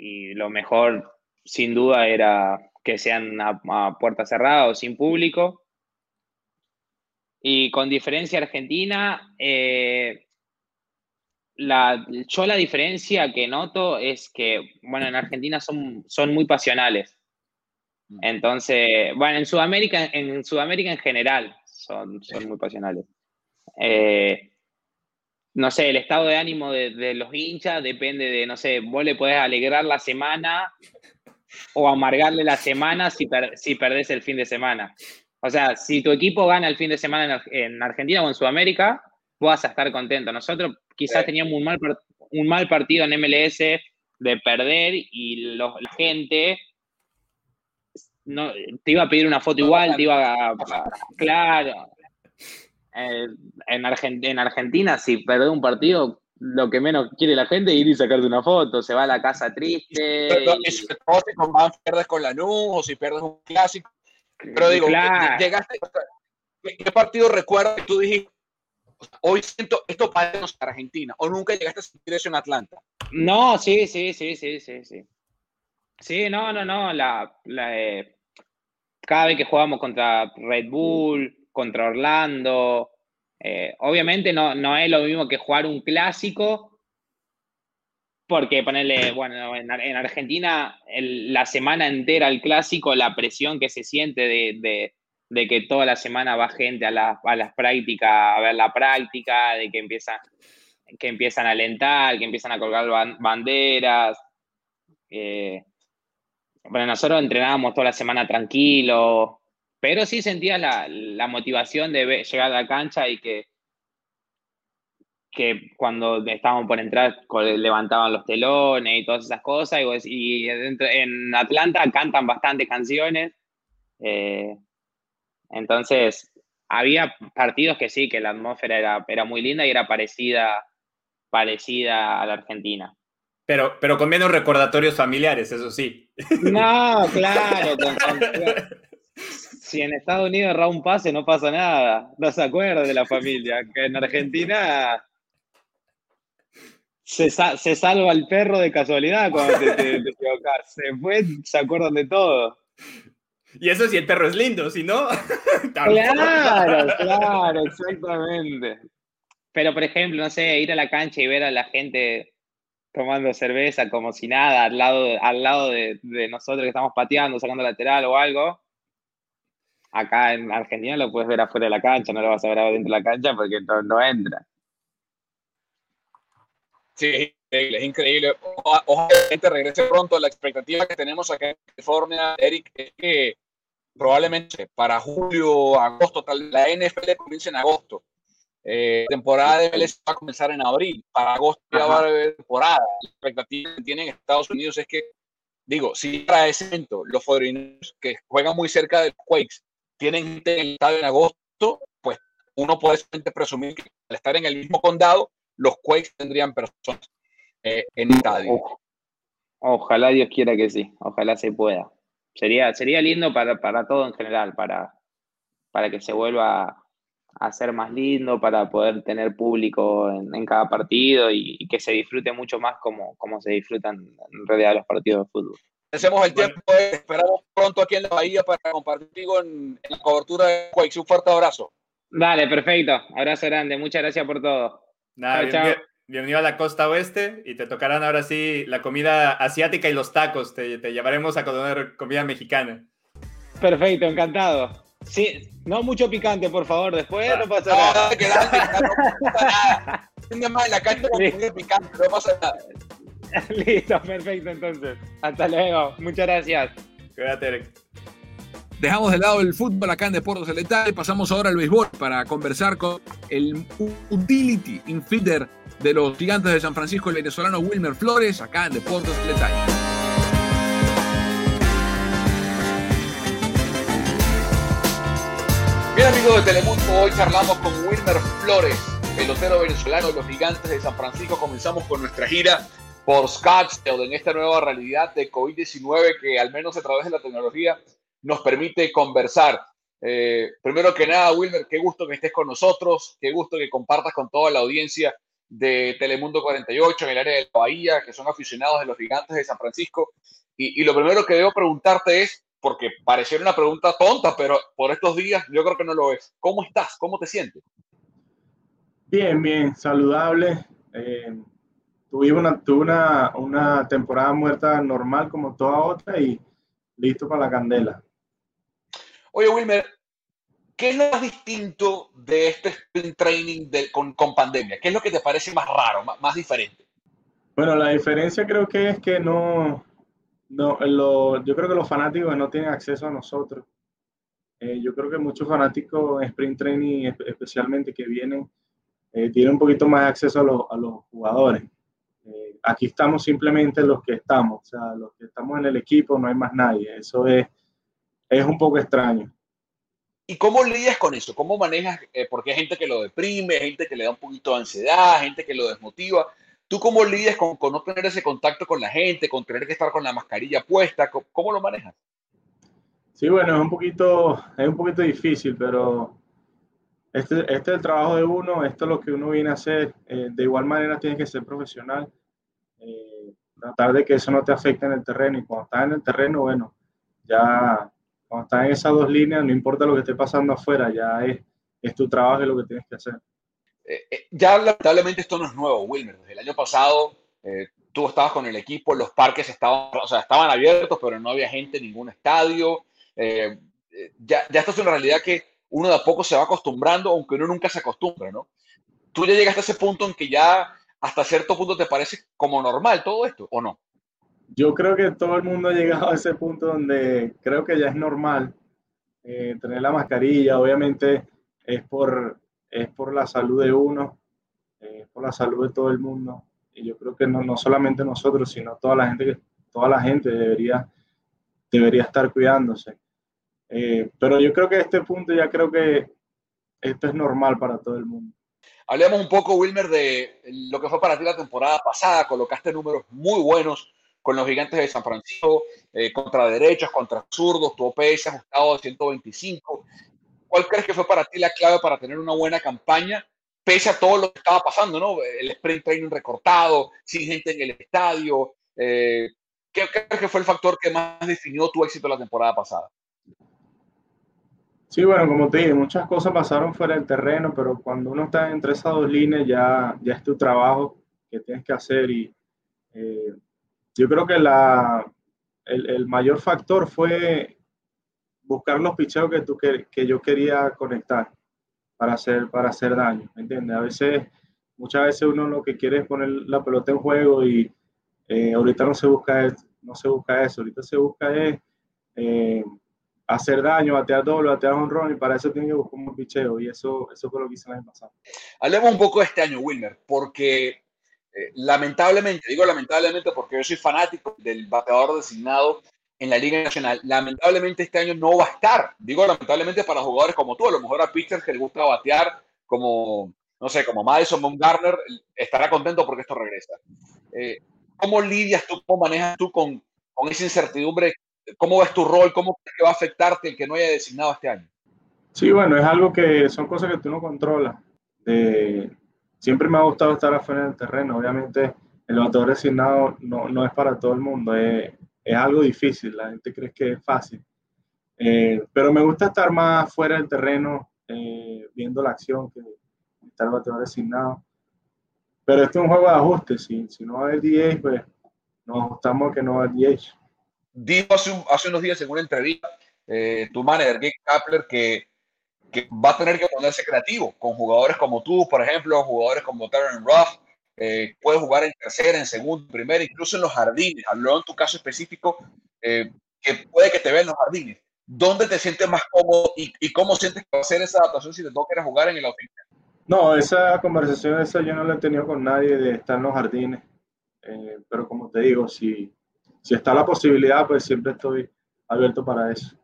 y lo mejor sin duda era que sean a, a puerta cerrada o sin público. Y con diferencia Argentina, eh, la, yo la diferencia que noto es que, bueno, en Argentina son, son muy pasionales. Mm. Entonces, bueno, en Sudamérica, en Sudamérica en general son, son muy pasionales. Eh, no sé, el estado de ánimo de, los hinchas depende de, no sé, vos le podés alegrar la semana o amargarle la semana si, si perdés el fin de semana. O sea, si tu equipo gana el fin de semana en, en Argentina o en Sudamérica, vas a estar contento. Nosotros quizás teníamos un mal, un mal partido en MLS de perder y la gente no, te iba a pedir una foto igual, te iba a... claro. Eh, en, en Argentina, si perdés un partido, lo que menos quiere la gente es ir y sacarte una foto, se va a la casa triste. Pero, y... si pierdes con la nube o si pierdes un clásico. Pero digo, llegaste, ¿qué partido recuerdas que tú dijiste? hoy siento esto para Argentina, o nunca llegaste a sentir eso en Atlanta. No, sí, sí, sí, sí, sí, sí. Sí, no, no, no. La, eh, cada vez que jugamos contra Red Bull, contra Orlando, Eh, obviamente no, no es lo mismo que jugar un clásico, porque ponerle, bueno, en, Argentina la semana entera el clásico, la presión que se siente de, que toda la semana va gente a, las prácticas, a ver la práctica, de que empiezan, que empiezan a alentar, que empiezan a colgar banderas. Eh, bueno, nosotros entrenábamos toda la semana tranquilo, pero sí sentía la, la motivación de llegar a la cancha y que, que cuando estábamos por entrar levantaban los telones y todas esas cosas. Y, en Atlanta cantan bastante canciones. Eh, entonces, había partidos que sí, que la atmósfera era, era muy linda y era parecida, parecida a la Argentina. Pero, pero con menos recordatorios familiares, eso sí. No, claro. si en Estados Unidos erra un pase, no pasa nada. No se acuerda de la familia. Que en Argentina se, se, salva el perro de casualidad cuando te, te, Se fue, se acuerdan de todo. Y eso si el perro es lindo, si no. claro, claro, exactamente. Pero, por ejemplo, no sé, ir a la cancha y ver a la gente tomando cerveza como si nada al lado, al lado de, nosotros que estamos pateando, sacando lateral o algo. Acá en Argentina lo puedes ver afuera de la cancha, no lo vas a ver dentro de la cancha porque no, no entra. Sí, es increíble. Ojalá gente regrese pronto. La expectativa que tenemos acá en California, Eric, es que probablemente para julio, agosto, tal, la NFL comience en agosto. Eh, temporada de MLS va a comenzar en abril. Para agosto ya va a haber temporada. La expectativa que tienen Estados Unidos es que, digo, si para ese momento los foreigners que juegan muy cerca de los Quakes tienen gente en en agosto, pues uno puede presumir que al estar en el mismo condado los Quakes tendrían personas eh, en estadio. Ojalá Dios quiera que sí, ojalá se pueda. Sería, sería lindo para, para todo en general, para, para que se vuelva a ser más lindo, para poder tener público en, cada partido y, que se disfrute mucho más como, como se disfrutan en realidad los partidos de fútbol. Hacemos el tiempo, esperamos pronto aquí en la Bahía para compartir contigo en, la cobertura de Quakes. Un fuerte abrazo. Dale, perfecto. Abrazo grande. Muchas gracias por todo. Bienvenido a la costa oeste y te tocarán ahora sí la comida asiática y los tacos. Te, llevaremos a comer comida mexicana. Perfecto, encantado. Sí, no mucho picante, por favor. Después no pasa nada. No, más en la cancha con picante, no pasa nada. Listo, perfecto, entonces. Hasta luego. Muchas gracias. Cuídate, Eric. Dejamos de lado el fútbol acá en Deportes del y pasamos ahora al béisbol para conversar con el utility infielder de los gigantes de San Francisco, el venezolano Wilmer Flores, acá en Deportes del Bien amigos de Telemundo, hoy charlamos con Wilmer Flores, pelotero venezolano de los gigantes de San Francisco. Comenzamos con nuestra gira por Scottsdale en esta nueva realidad de COVID-19 que al menos a través de la tecnología nos permite conversar. Eh, primero que nada, Wilmer, qué gusto que estés con nosotros, qué gusto que compartas con toda la audiencia de Telemundo 48 en el área de la Bahía, que son aficionados de los gigantes de San Francisco. Y, lo primero que debo preguntarte es, porque pareciera una pregunta tonta, pero por estos días yo creo que no lo es. ¿Cómo estás? ¿Cómo te sientes? Bien, bien, saludable. Eh, tuve una, tuve una, una temporada muerta normal como toda otra y listo para la candela. Oye, Wilmer, ¿qué es lo más distinto de este sprint training con, pandemia? ¿Qué es lo que te parece más raro, más, diferente? Bueno, la diferencia creo que es que no, no yo creo que los fanáticos no tienen acceso a nosotros. Eh, yo creo que muchos fanáticos en sprint training, especialmente que vienen, eh, tienen un poquito más acceso a, a los jugadores. Aquí estamos simplemente los que estamos, o sea, los que estamos en el equipo, no hay más nadie. Eso es es un poco extraño. ¿Y cómo lidias con eso? ¿Cómo manejas? Eh, porque hay gente que lo deprime, gente que le da un poquito de ansiedad, gente que lo desmotiva. ¿Tú cómo lidias con, no tener ese contacto con la gente, con tener que estar con la mascarilla puesta? ¿Cómo, lo manejas? Sí, bueno, es un poquito, es un poquito difícil, pero este, este, es el trabajo de uno, esto es lo que uno viene a hacer. Eh, de igual manera tienes que ser profesional, eh, tratar de que eso no te afecte en el terreno y cuando estás en el terreno, bueno, ya cuando estás en esas dos líneas, no importa lo que esté pasando afuera, ya es tu trabajo y lo que tienes que hacer. Eh, eh, ya lamentablemente esto no es nuevo, Wilmer. El año pasado eh, tú estabas con el equipo, los parques estaban, o sea, estaban abiertos, pero no había gente en ningún estadio. ya, ya esto es una realidad que uno de a poco se va acostumbrando, aunque uno nunca se acostumbra, ¿no? Tú ya llegaste a ese punto en que ya hasta cierto punto te parece como normal todo esto, ¿o no? Yo creo que todo el mundo ha llegado a ese punto donde creo que ya es normal tener la mascarilla. Obviamente es por, es por la salud de uno, por la salud de todo el mundo. Y yo creo que no, no solamente nosotros, sino toda la gente, toda la gente debería, debería estar cuidándose. Eh, pero yo creo que a este punto ya creo que esto es normal para todo el mundo. Hablemos un poco, Wilmer, de lo que fue para ti la temporada pasada. Colocaste números muy buenos con los gigantes de San Francisco, eh, contra derechos, contra zurdos, tu OPS ajustado de 125. ¿Cuál crees que fue para ti la clave para tener una buena campaña, pese a todo lo que estaba pasando, ¿no? El sprint training recortado, sin gente en el estadio. Eh, ¿Qué crees que fue el factor que más definió tu éxito la temporada pasada? Sí, bueno, como te dije, muchas cosas pasaron fuera del terreno, pero cuando uno está entre esas dos líneas ya, ya es tu trabajo que tienes que hacer y eh, yo creo que la, el, el, mayor factor fue buscar los picheos que, tú, que, que yo quería conectar para hacer, para hacer daño, ¿me entiendes? A veces, muchas veces uno lo que quiere es poner la pelota en juego y eh, ahorita no se busca eso, no se busca eso, ahorita se busca eh, hacer daño, batear doble, batear un run y para eso tiene que buscar un picheo y eso, eso fue lo que hice el año pasado. Hablemos un poco de este año, Wilmer, porque eh, lamentablemente, digo lamentablemente porque yo soy fanático del bateador designado en la Liga Nacional. Lamentablemente este año no va a estar. Digo lamentablemente para jugadores como tú, a lo mejor a pitchers que les gusta batear, como, no sé, como Madison Bumgarner, estará contento porque esto regresa. Eh, ¿Cómo lidias tú, cómo manejas tú con, con, esa incertidumbre? ¿Cómo ves tu rol? ¿Cómo crees que va a afectarte el que no haya designado este año? Sí, bueno, es algo que son cosas que tú no controlas. Eh, siempre me ha gustado estar afuera del terreno. Obviamente, el bateador designado no, no es para todo el mundo. Es, es algo difícil, la gente cree que es fácil. Eh, pero me gusta estar más fuera del terreno, eh, viendo la acción, que estar bateador designado. Pero este es un juego de ajuste, si, si no va a haber DH, pues nos ajustamos que no va a haber DH. Dijo hace, hace, unos días en una entrevista eh, tu manager, Gary Kapler, que, que, va a tener que ponerse creativo con jugadores como tú, por ejemplo, jugadores como Darren Ruff, eh, puedes jugar en tercera, en segunda, primera, incluso en los jardines. Habló en tu caso específico eh, que puede que te vean en los jardines. ¿Dónde te sientes más cómodo y, y, cómo sientes que va a ser esa adaptación si te toca jugar en el outfield? No, esa conversación esa yo no la he tenido con nadie de estar en los jardines. Eh, pero como te digo, si, si está la posibilidad, pues siempre estoy abierto para eso.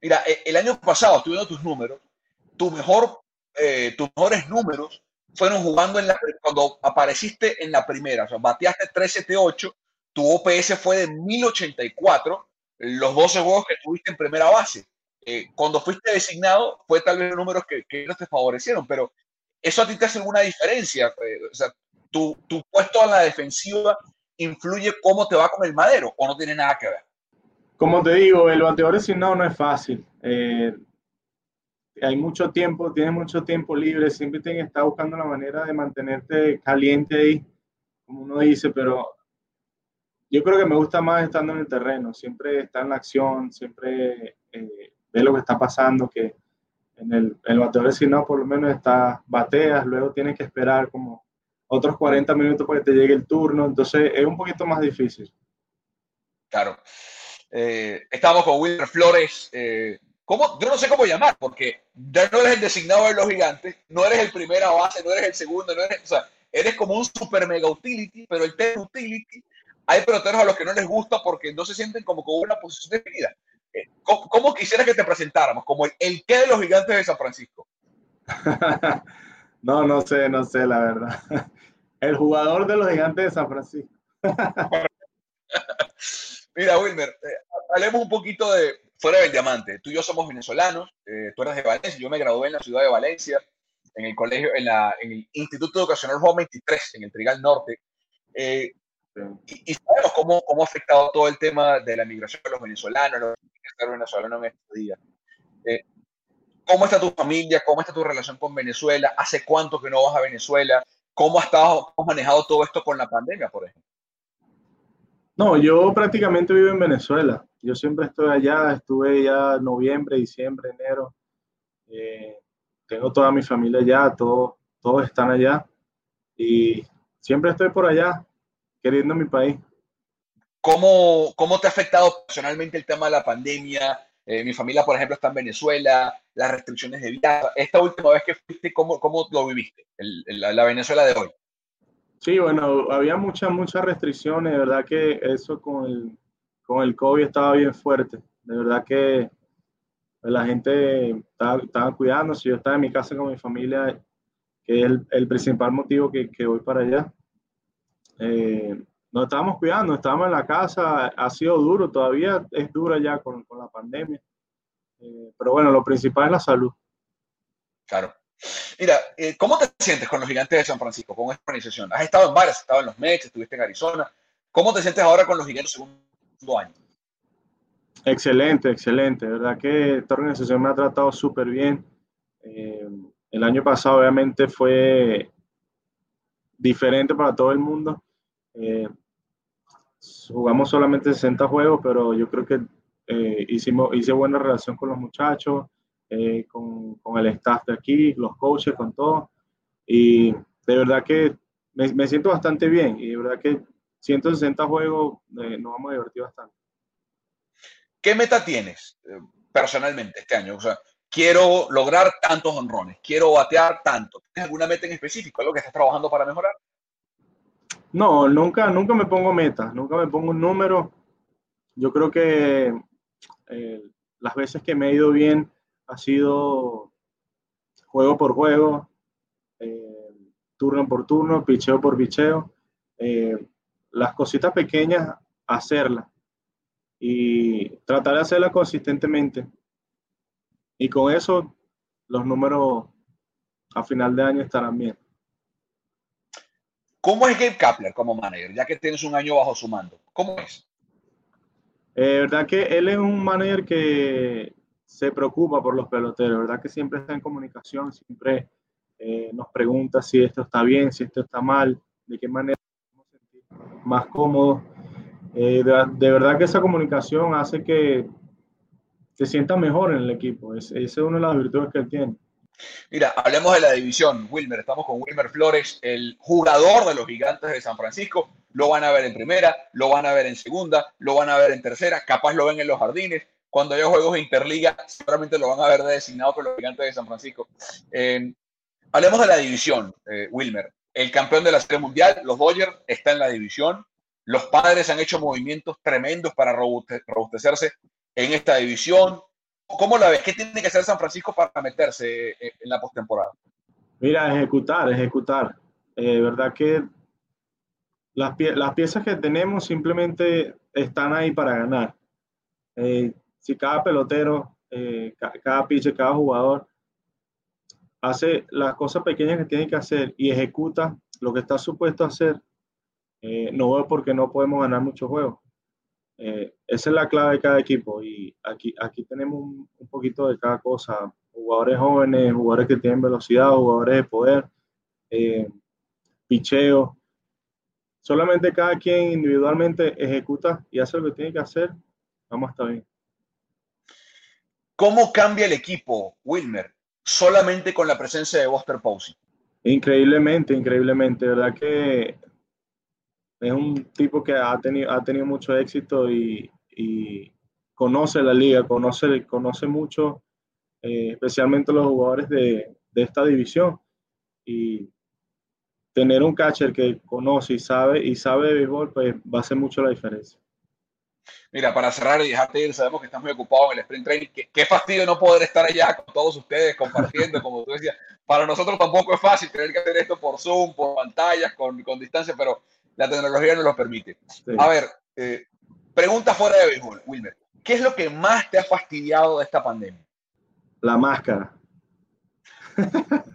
Mira, e, el año pasado, estuve tus números, tu mejor, eh, tus mejores números fueron jugando en la, cuando apareciste en la primera, o sea, bateaste 378, tu OPS fue de 1084, los 12 juegos que tuviste en primera base. Eh, cuando fuiste designado, fue tal vez los números que, que no te favorecieron, pero eso a ti te hace alguna diferencia. Eh, o sea, tu, tu puesto en la defensiva influye cómo te va con el madero o no tiene nada que ver. Como te digo, el bateador designado no es fácil. Eh, hay mucho tiempo, tienes mucho tiempo libre, siempre tienes que estar buscando la manera de mantenerte caliente ahí, como uno dice, pero yo creo que me gusta más estando en el terreno, siempre está en la acción, siempre eh, ve lo que está pasando, que en el, el bateador designado por lo menos está, bateas, luego tienes que esperar como otros 40 minutos para que te llegue el turno, entonces es un poquito más difícil. Claro. Eh, estamos con Wilmer Flores, eh, ¿Cómo? Yo no sé cómo llamar, porque ya no eres el designado de los gigantes, no eres el primera base, no eres el segundo, no eres, o sea, eres como un super mega utility, pero el tema utility, hay peloteros a los que no les gusta porque no se sienten como con una posición definida. Eh, ¿Cómo, cómo quisiera que te presentáramos? Como el, el qué de los gigantes de San Francisco. no, no sé, no sé, la verdad. El jugador de los gigantes de San Francisco. Mira, Wilmer, eh, hablemos un poquito de, fuera del diamante, tú y yo somos venezolanos, eh, tú eres de Valencia, yo me gradué en la ciudad de Valencia, en el colegio, en, la, en el Instituto Educacional Juan 23, en el Trigal Norte. Eh, y, sabemos cómo, cómo ha afectado todo el tema de la migración de los venezolanos, los venezolanos en estos días. ¿Cómo está tu familia? ¿Cómo está tu relación con Venezuela? ¿Hace cuánto que no vas a Venezuela? ¿Cómo has, estado, cómo has manejado todo esto con la pandemia, por ejemplo? No, yo prácticamente vivo en Venezuela. Yo siempre estoy allá, estuve ya noviembre, diciembre, enero. Eh, tengo toda mi familia allá, todos, todos están allá. Y siempre estoy por allá, queriendo mi país. ¿Cómo, ¿Cómo te ha afectado personalmente el tema de la pandemia? Eh, mi familia, por ejemplo, está en Venezuela, las restricciones de viaje. Esta última vez que fuiste, ¿cómo, cómo lo viviste, la Venezuela de hoy? Sí, bueno, había muchas, muchas restricciones, de verdad que eso con el, con el COVID estaba bien fuerte, de verdad que la gente estaba, estaba cuidándose, yo estaba en mi casa con mi familia, que es el, principal motivo que, que, voy para allá. Eh, nos estábamos cuidando, estábamos en la casa, ha sido duro, todavía es duro ya con, con la pandemia, eh, pero bueno, lo principal es la salud. Claro. Mira, eh, ¿cómo te sientes con los gigantes de San Francisco, con esta organización? Has estado en varias, has estado en los Mex, estuviste en Arizona. ¿Cómo te sientes ahora con los gigantes segundo año? Excelente, excelente. Verdad que esta organización me ha tratado súper bien. Eh, el año pasado obviamente fue diferente para todo el mundo. Eh, jugamos solamente 60 juegos, pero yo creo que hicimos, hice buena relación con los muchachos. Eh, con, con, el staff de aquí, los coaches, con todo. Y de verdad que me, me siento bastante bien y de verdad que 160 juegos eh, nos vamos a divertir bastante. ¿Qué meta tienes eh, personalmente este año? O sea, quiero lograr tantos honrones, quiero batear tanto. ¿Tienes alguna meta en específico, algo que estás trabajando para mejorar? No, nunca, nunca me pongo metas, nunca me pongo un número. Yo creo que eh, las veces que me he ido bien ha sido juego por juego, eh, turno por turno, picheo por picheo. Eh, las cositas pequeñas, hacerlas y tratar de hacerlas consistentemente. Y con eso, los números a final de año estarán bien. ¿Cómo es Gabe Kapler como manager, ya que tienes un año bajo su mando? ¿Cómo es? Eh, verdad que él es un manager que se preocupa por los peloteros, ¿verdad? Que siempre está en comunicación, siempre eh, nos pregunta si esto está bien, si esto está mal, de qué manera podemos sentir más cómodos. Eh, de, verdad que esa comunicación hace que se sienta mejor en el equipo. Esa es una de las virtudes que él tiene. Mira, hablemos de la división, Wilmer. Estamos con Wilmer Flores, el jugador de los gigantes de San Francisco. Lo van a ver en primera, lo van a ver en segunda, lo van a ver en tercera, capaz lo ven en los jardines cuando haya juegos de Interliga, seguramente lo van a ver designado por los gigantes de San Francisco. Eh, hablemos de la división, eh, Wilmer. El campeón de la Serie Mundial, los Dodgers, está en la división. Los padres han hecho movimientos tremendos para robustecerse en esta división. ¿Cómo la ves? ¿Qué tiene que hacer San Francisco para meterse en la postemporada? Mira, ejecutar, ejecutar. Eh, verdad que las, piezas que tenemos simplemente están ahí para ganar. Eh, si cada pelotero, eh, cada pitcher, cada jugador hace las cosas pequeñas que tiene que hacer y ejecuta lo que está supuesto a hacer, eh, no veo por qué no podemos ganar muchos juegos. Eh, esa es la clave de cada equipo y aquí, aquí tenemos un, poquito de cada cosa. Jugadores jóvenes, jugadores que tienen velocidad, jugadores de poder, picheo. Solamente cada quien individualmente ejecuta y hace lo que tiene que hacer, vamos a estar bien. ¿Cómo cambia el equipo, Wilmer, solamente con la presencia de Buster Posey? Increíblemente, increíblemente. verdad que es un tipo que ha tenido, ha tenido mucho éxito y, conoce la liga, conoce, conoce mucho, eh, especialmente los jugadores de, de esta división. Y tener un catcher que conoce y sabe y sabe de béisbol, pues va a hacer mucho la diferencia. Mira, para cerrar y dejarte ir, sabemos que estás muy ocupado en el sprint training. Qué, fastidio no poder estar allá con todos ustedes compartiendo, como tú decías. Para nosotros tampoco es fácil tener que hacer esto por Zoom, por pantallas, con, con distancia, pero la tecnología nos lo permite. A ver, eh, pregunta fuera de béisbol, Wilmer. ¿Qué es lo que más te ha fastidiado de esta pandemia? La máscara.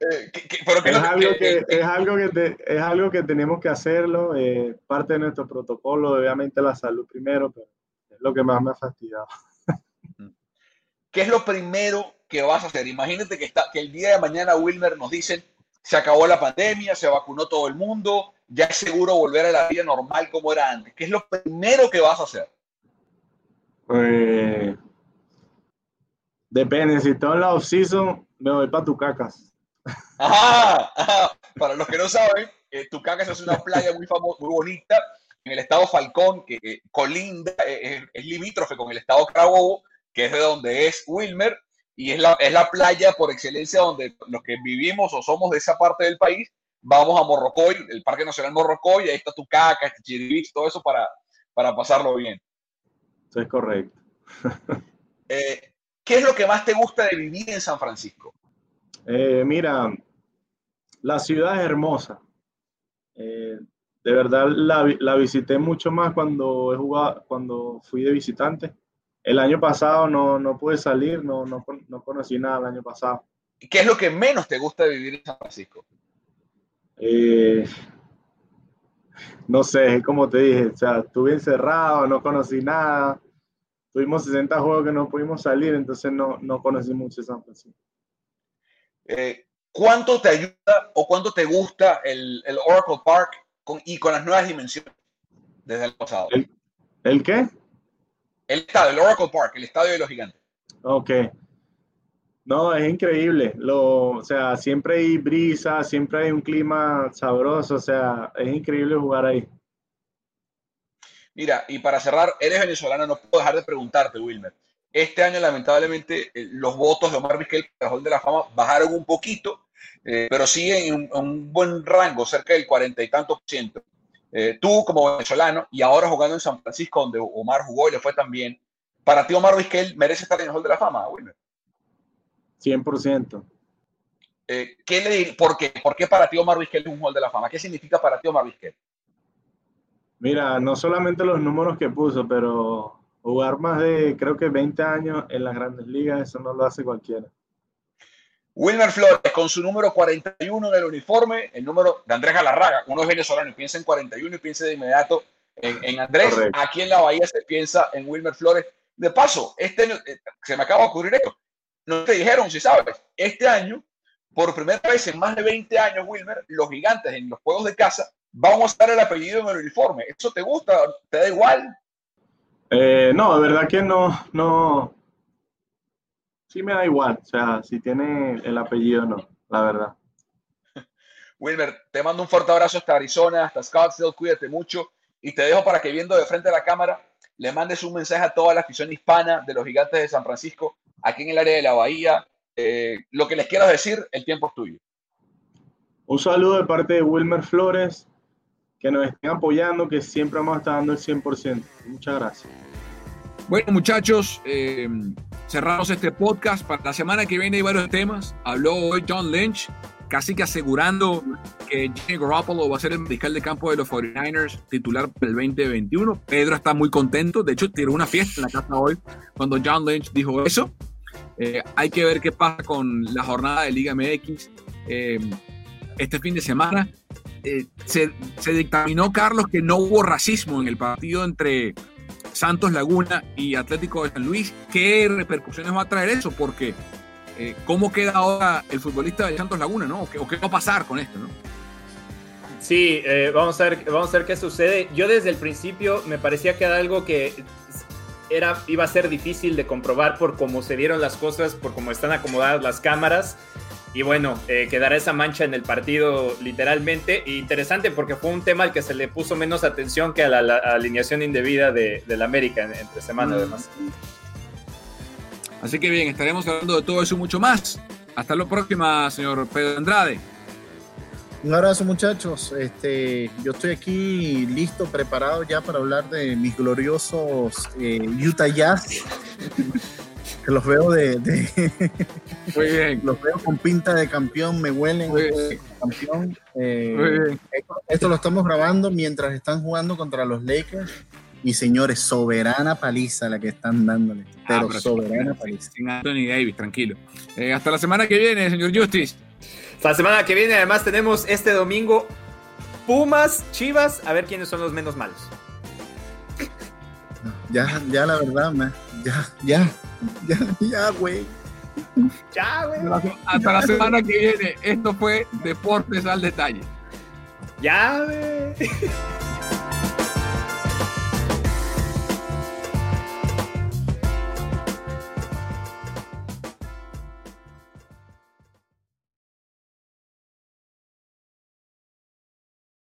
Eh, es, algo que, es, algo que es algo que tenemos que hacerlo, eh, parte de nuestro protocolo, obviamente la salud primero, pero es lo que más me ha fastidiado. ¿qué es lo primero que vas a hacer? Imagínate que, está, que el día de mañana Wilmer nos dicen, se acabó la pandemia, se vacunó todo el mundo, ya es seguro volver a la vida normal como era antes. ¿Qué es lo primero que vas a hacer? Eh, depende, si estoy en la off-season, me voy para Tucacas. Ajá, Para los que no saben, eh, Tucacas es una playa muy famosa, muy bonita, en el estado Falcón, que colinda, eh, es limítrofe con el estado Carabobo, que es de donde es Wilmer, y es la, es la playa por excelencia donde los que vivimos o somos de esa parte del país, vamos a Morrocoy, el Parque Nacional Morrocoy, ahí está Tucaca, este Chiribich, todo eso para, para pasarlo bien. Eso es correcto. Eh, ¿Qué es lo que más te gusta de vivir en San Francisco? Eh, mira, la ciudad es hermosa. Eh, de verdad la, la, visité mucho más cuando he jugado, cuando fui de visitante. El año pasado no, no pude salir, no, no, no, conocí nada el año pasado. ¿Qué es lo que menos te gusta de vivir en San Francisco? Eh, no sé, como te dije, o sea, estuve encerrado, no conocí nada. Tuvimos 60 juegos que no pudimos salir, entonces no, no conocí mucho San Francisco. Eh, ¿Cuánto te ayuda o cuánto te gusta el, el Oracle Park con, y con las nuevas dimensiones desde el pasado? ¿El, ¿El qué? El estadio, el Oracle Park, el estadio de los gigantes. Ok. No, es increíble. Lo, o sea, siempre hay brisa, siempre hay un clima sabroso. O sea, es increíble jugar ahí. Mira, y para cerrar, eres venezolano, no puedo dejar de preguntarte, Wilmer. Este año, lamentablemente, eh, los votos de Omar Vizquel para Hall de la Fama bajaron un poquito, eh, pero siguen en un, buen rango, cerca del cuarenta y tantos por ciento. Eh, tú como venezolano y ahora jugando en San Francisco, donde Omar jugó y le fue tan bien, para ti Omar Vizquel merece estar en el Hall de la Fama, Wilmer. 100%. Eh, ¿qué le, por, qué? ¿Por qué para ti Omar Vizquel es un Hall de la Fama? ¿Qué significa para ti Omar Vizquel? Mira, no solamente los números que puso, pero jugar más de, creo que 20 años en las grandes ligas, eso no lo hace cualquiera. Wilmer Flores con su número 41 en el uniforme, el número de Andrés Galarraga, uno es venezolano piensa en 41 y piensa de inmediato en, Andrés. Aquí en la Bahía se piensa en Wilmer Flores. De paso, este eh, se me acaba de ocurrir esto. No te dijeron, si sabes, este año, por primera vez en más de 20 años, Wilmer, los gigantes en los juegos de casa vamos a estar el apellido en el uniforme. ¿Eso te gusta? ¿Te da igual? Eh, no, de verdad que no, no, sí me da igual, o sea, si tiene el apellido no, la verdad. Wilmer, te mando un fuerte abrazo hasta Arizona, hasta Scottsdale, cuídate mucho y te dejo para que viendo de frente a la cámara le mandes un mensaje a toda la afición hispana de los gigantes de San Francisco, aquí en el área de la Bahía. Eh, lo que les quieras decir, el tiempo es tuyo. Un saludo de parte de Wilmer Flores, que nos estén apoyando, que siempre vamos a estar dando el 100%. Muchas gracias. Bueno, muchachos, eh, cerramos este podcast. Para la semana que viene hay varios temas. Habló hoy John Lynch, casi que asegurando que Jimmy Garoppolo va a ser el mariscal de campo de los 49ers titular del 2021. Pedro está muy contento. De hecho, tiró una fiesta en la casa hoy cuando John Lynch dijo eso. Eh, hay que ver qué pasa con la jornada de Liga MX eh, este fin de semana. se, se dictaminó, Carlos, que no hubo racismo en el partido entre Santos Laguna y Atlético de San Luis. ¿Qué repercusiones va a traer eso? Porque eh, ¿cómo queda ahora el futbolista de Santos Laguna, no? ¿O qué, va a pasar con esto, no? Sí, eh, vamos, a ver, vamos a ver qué sucede. Yo desde el principio me parecía que era algo que era, iba a ser difícil de comprobar por cómo se dieron las cosas, por cómo están acomodadas las cámaras. Y bueno, eh, quedará esa mancha en el partido literalmente. interesante porque fue un tema al que se le puso menos atención que a la, alineación indebida de, la América entre semana mm. además. Así que bien, estaremos hablando de todo eso y mucho más. Hasta la próxima, señor Pedro Andrade. Un abrazo muchachos. Este, yo estoy aquí listo, preparado ya para hablar de mis gloriosos eh, Utah Jazz. los veo de, Muy bien. los veo con pinta de campeón, me huelen de campeón. Eh, esto, lo estamos grabando mientras están jugando contra los Lakers. Y señores, soberana paliza la que están dándole. Ah, pero, soberana paliza. Sin Anthony Davis, tranquilo. Eh, hasta la semana que viene, señor Justice. Hasta la semana que viene, además, tenemos este domingo Pumas, Chivas, a ver quiénes son los menos malos. Ya, ya la verdad, ya, ya. Ya, ya, güey. Ya, güey. Hasta la semana que viene. Esto fue Deportes al Detalle. Ya, güey.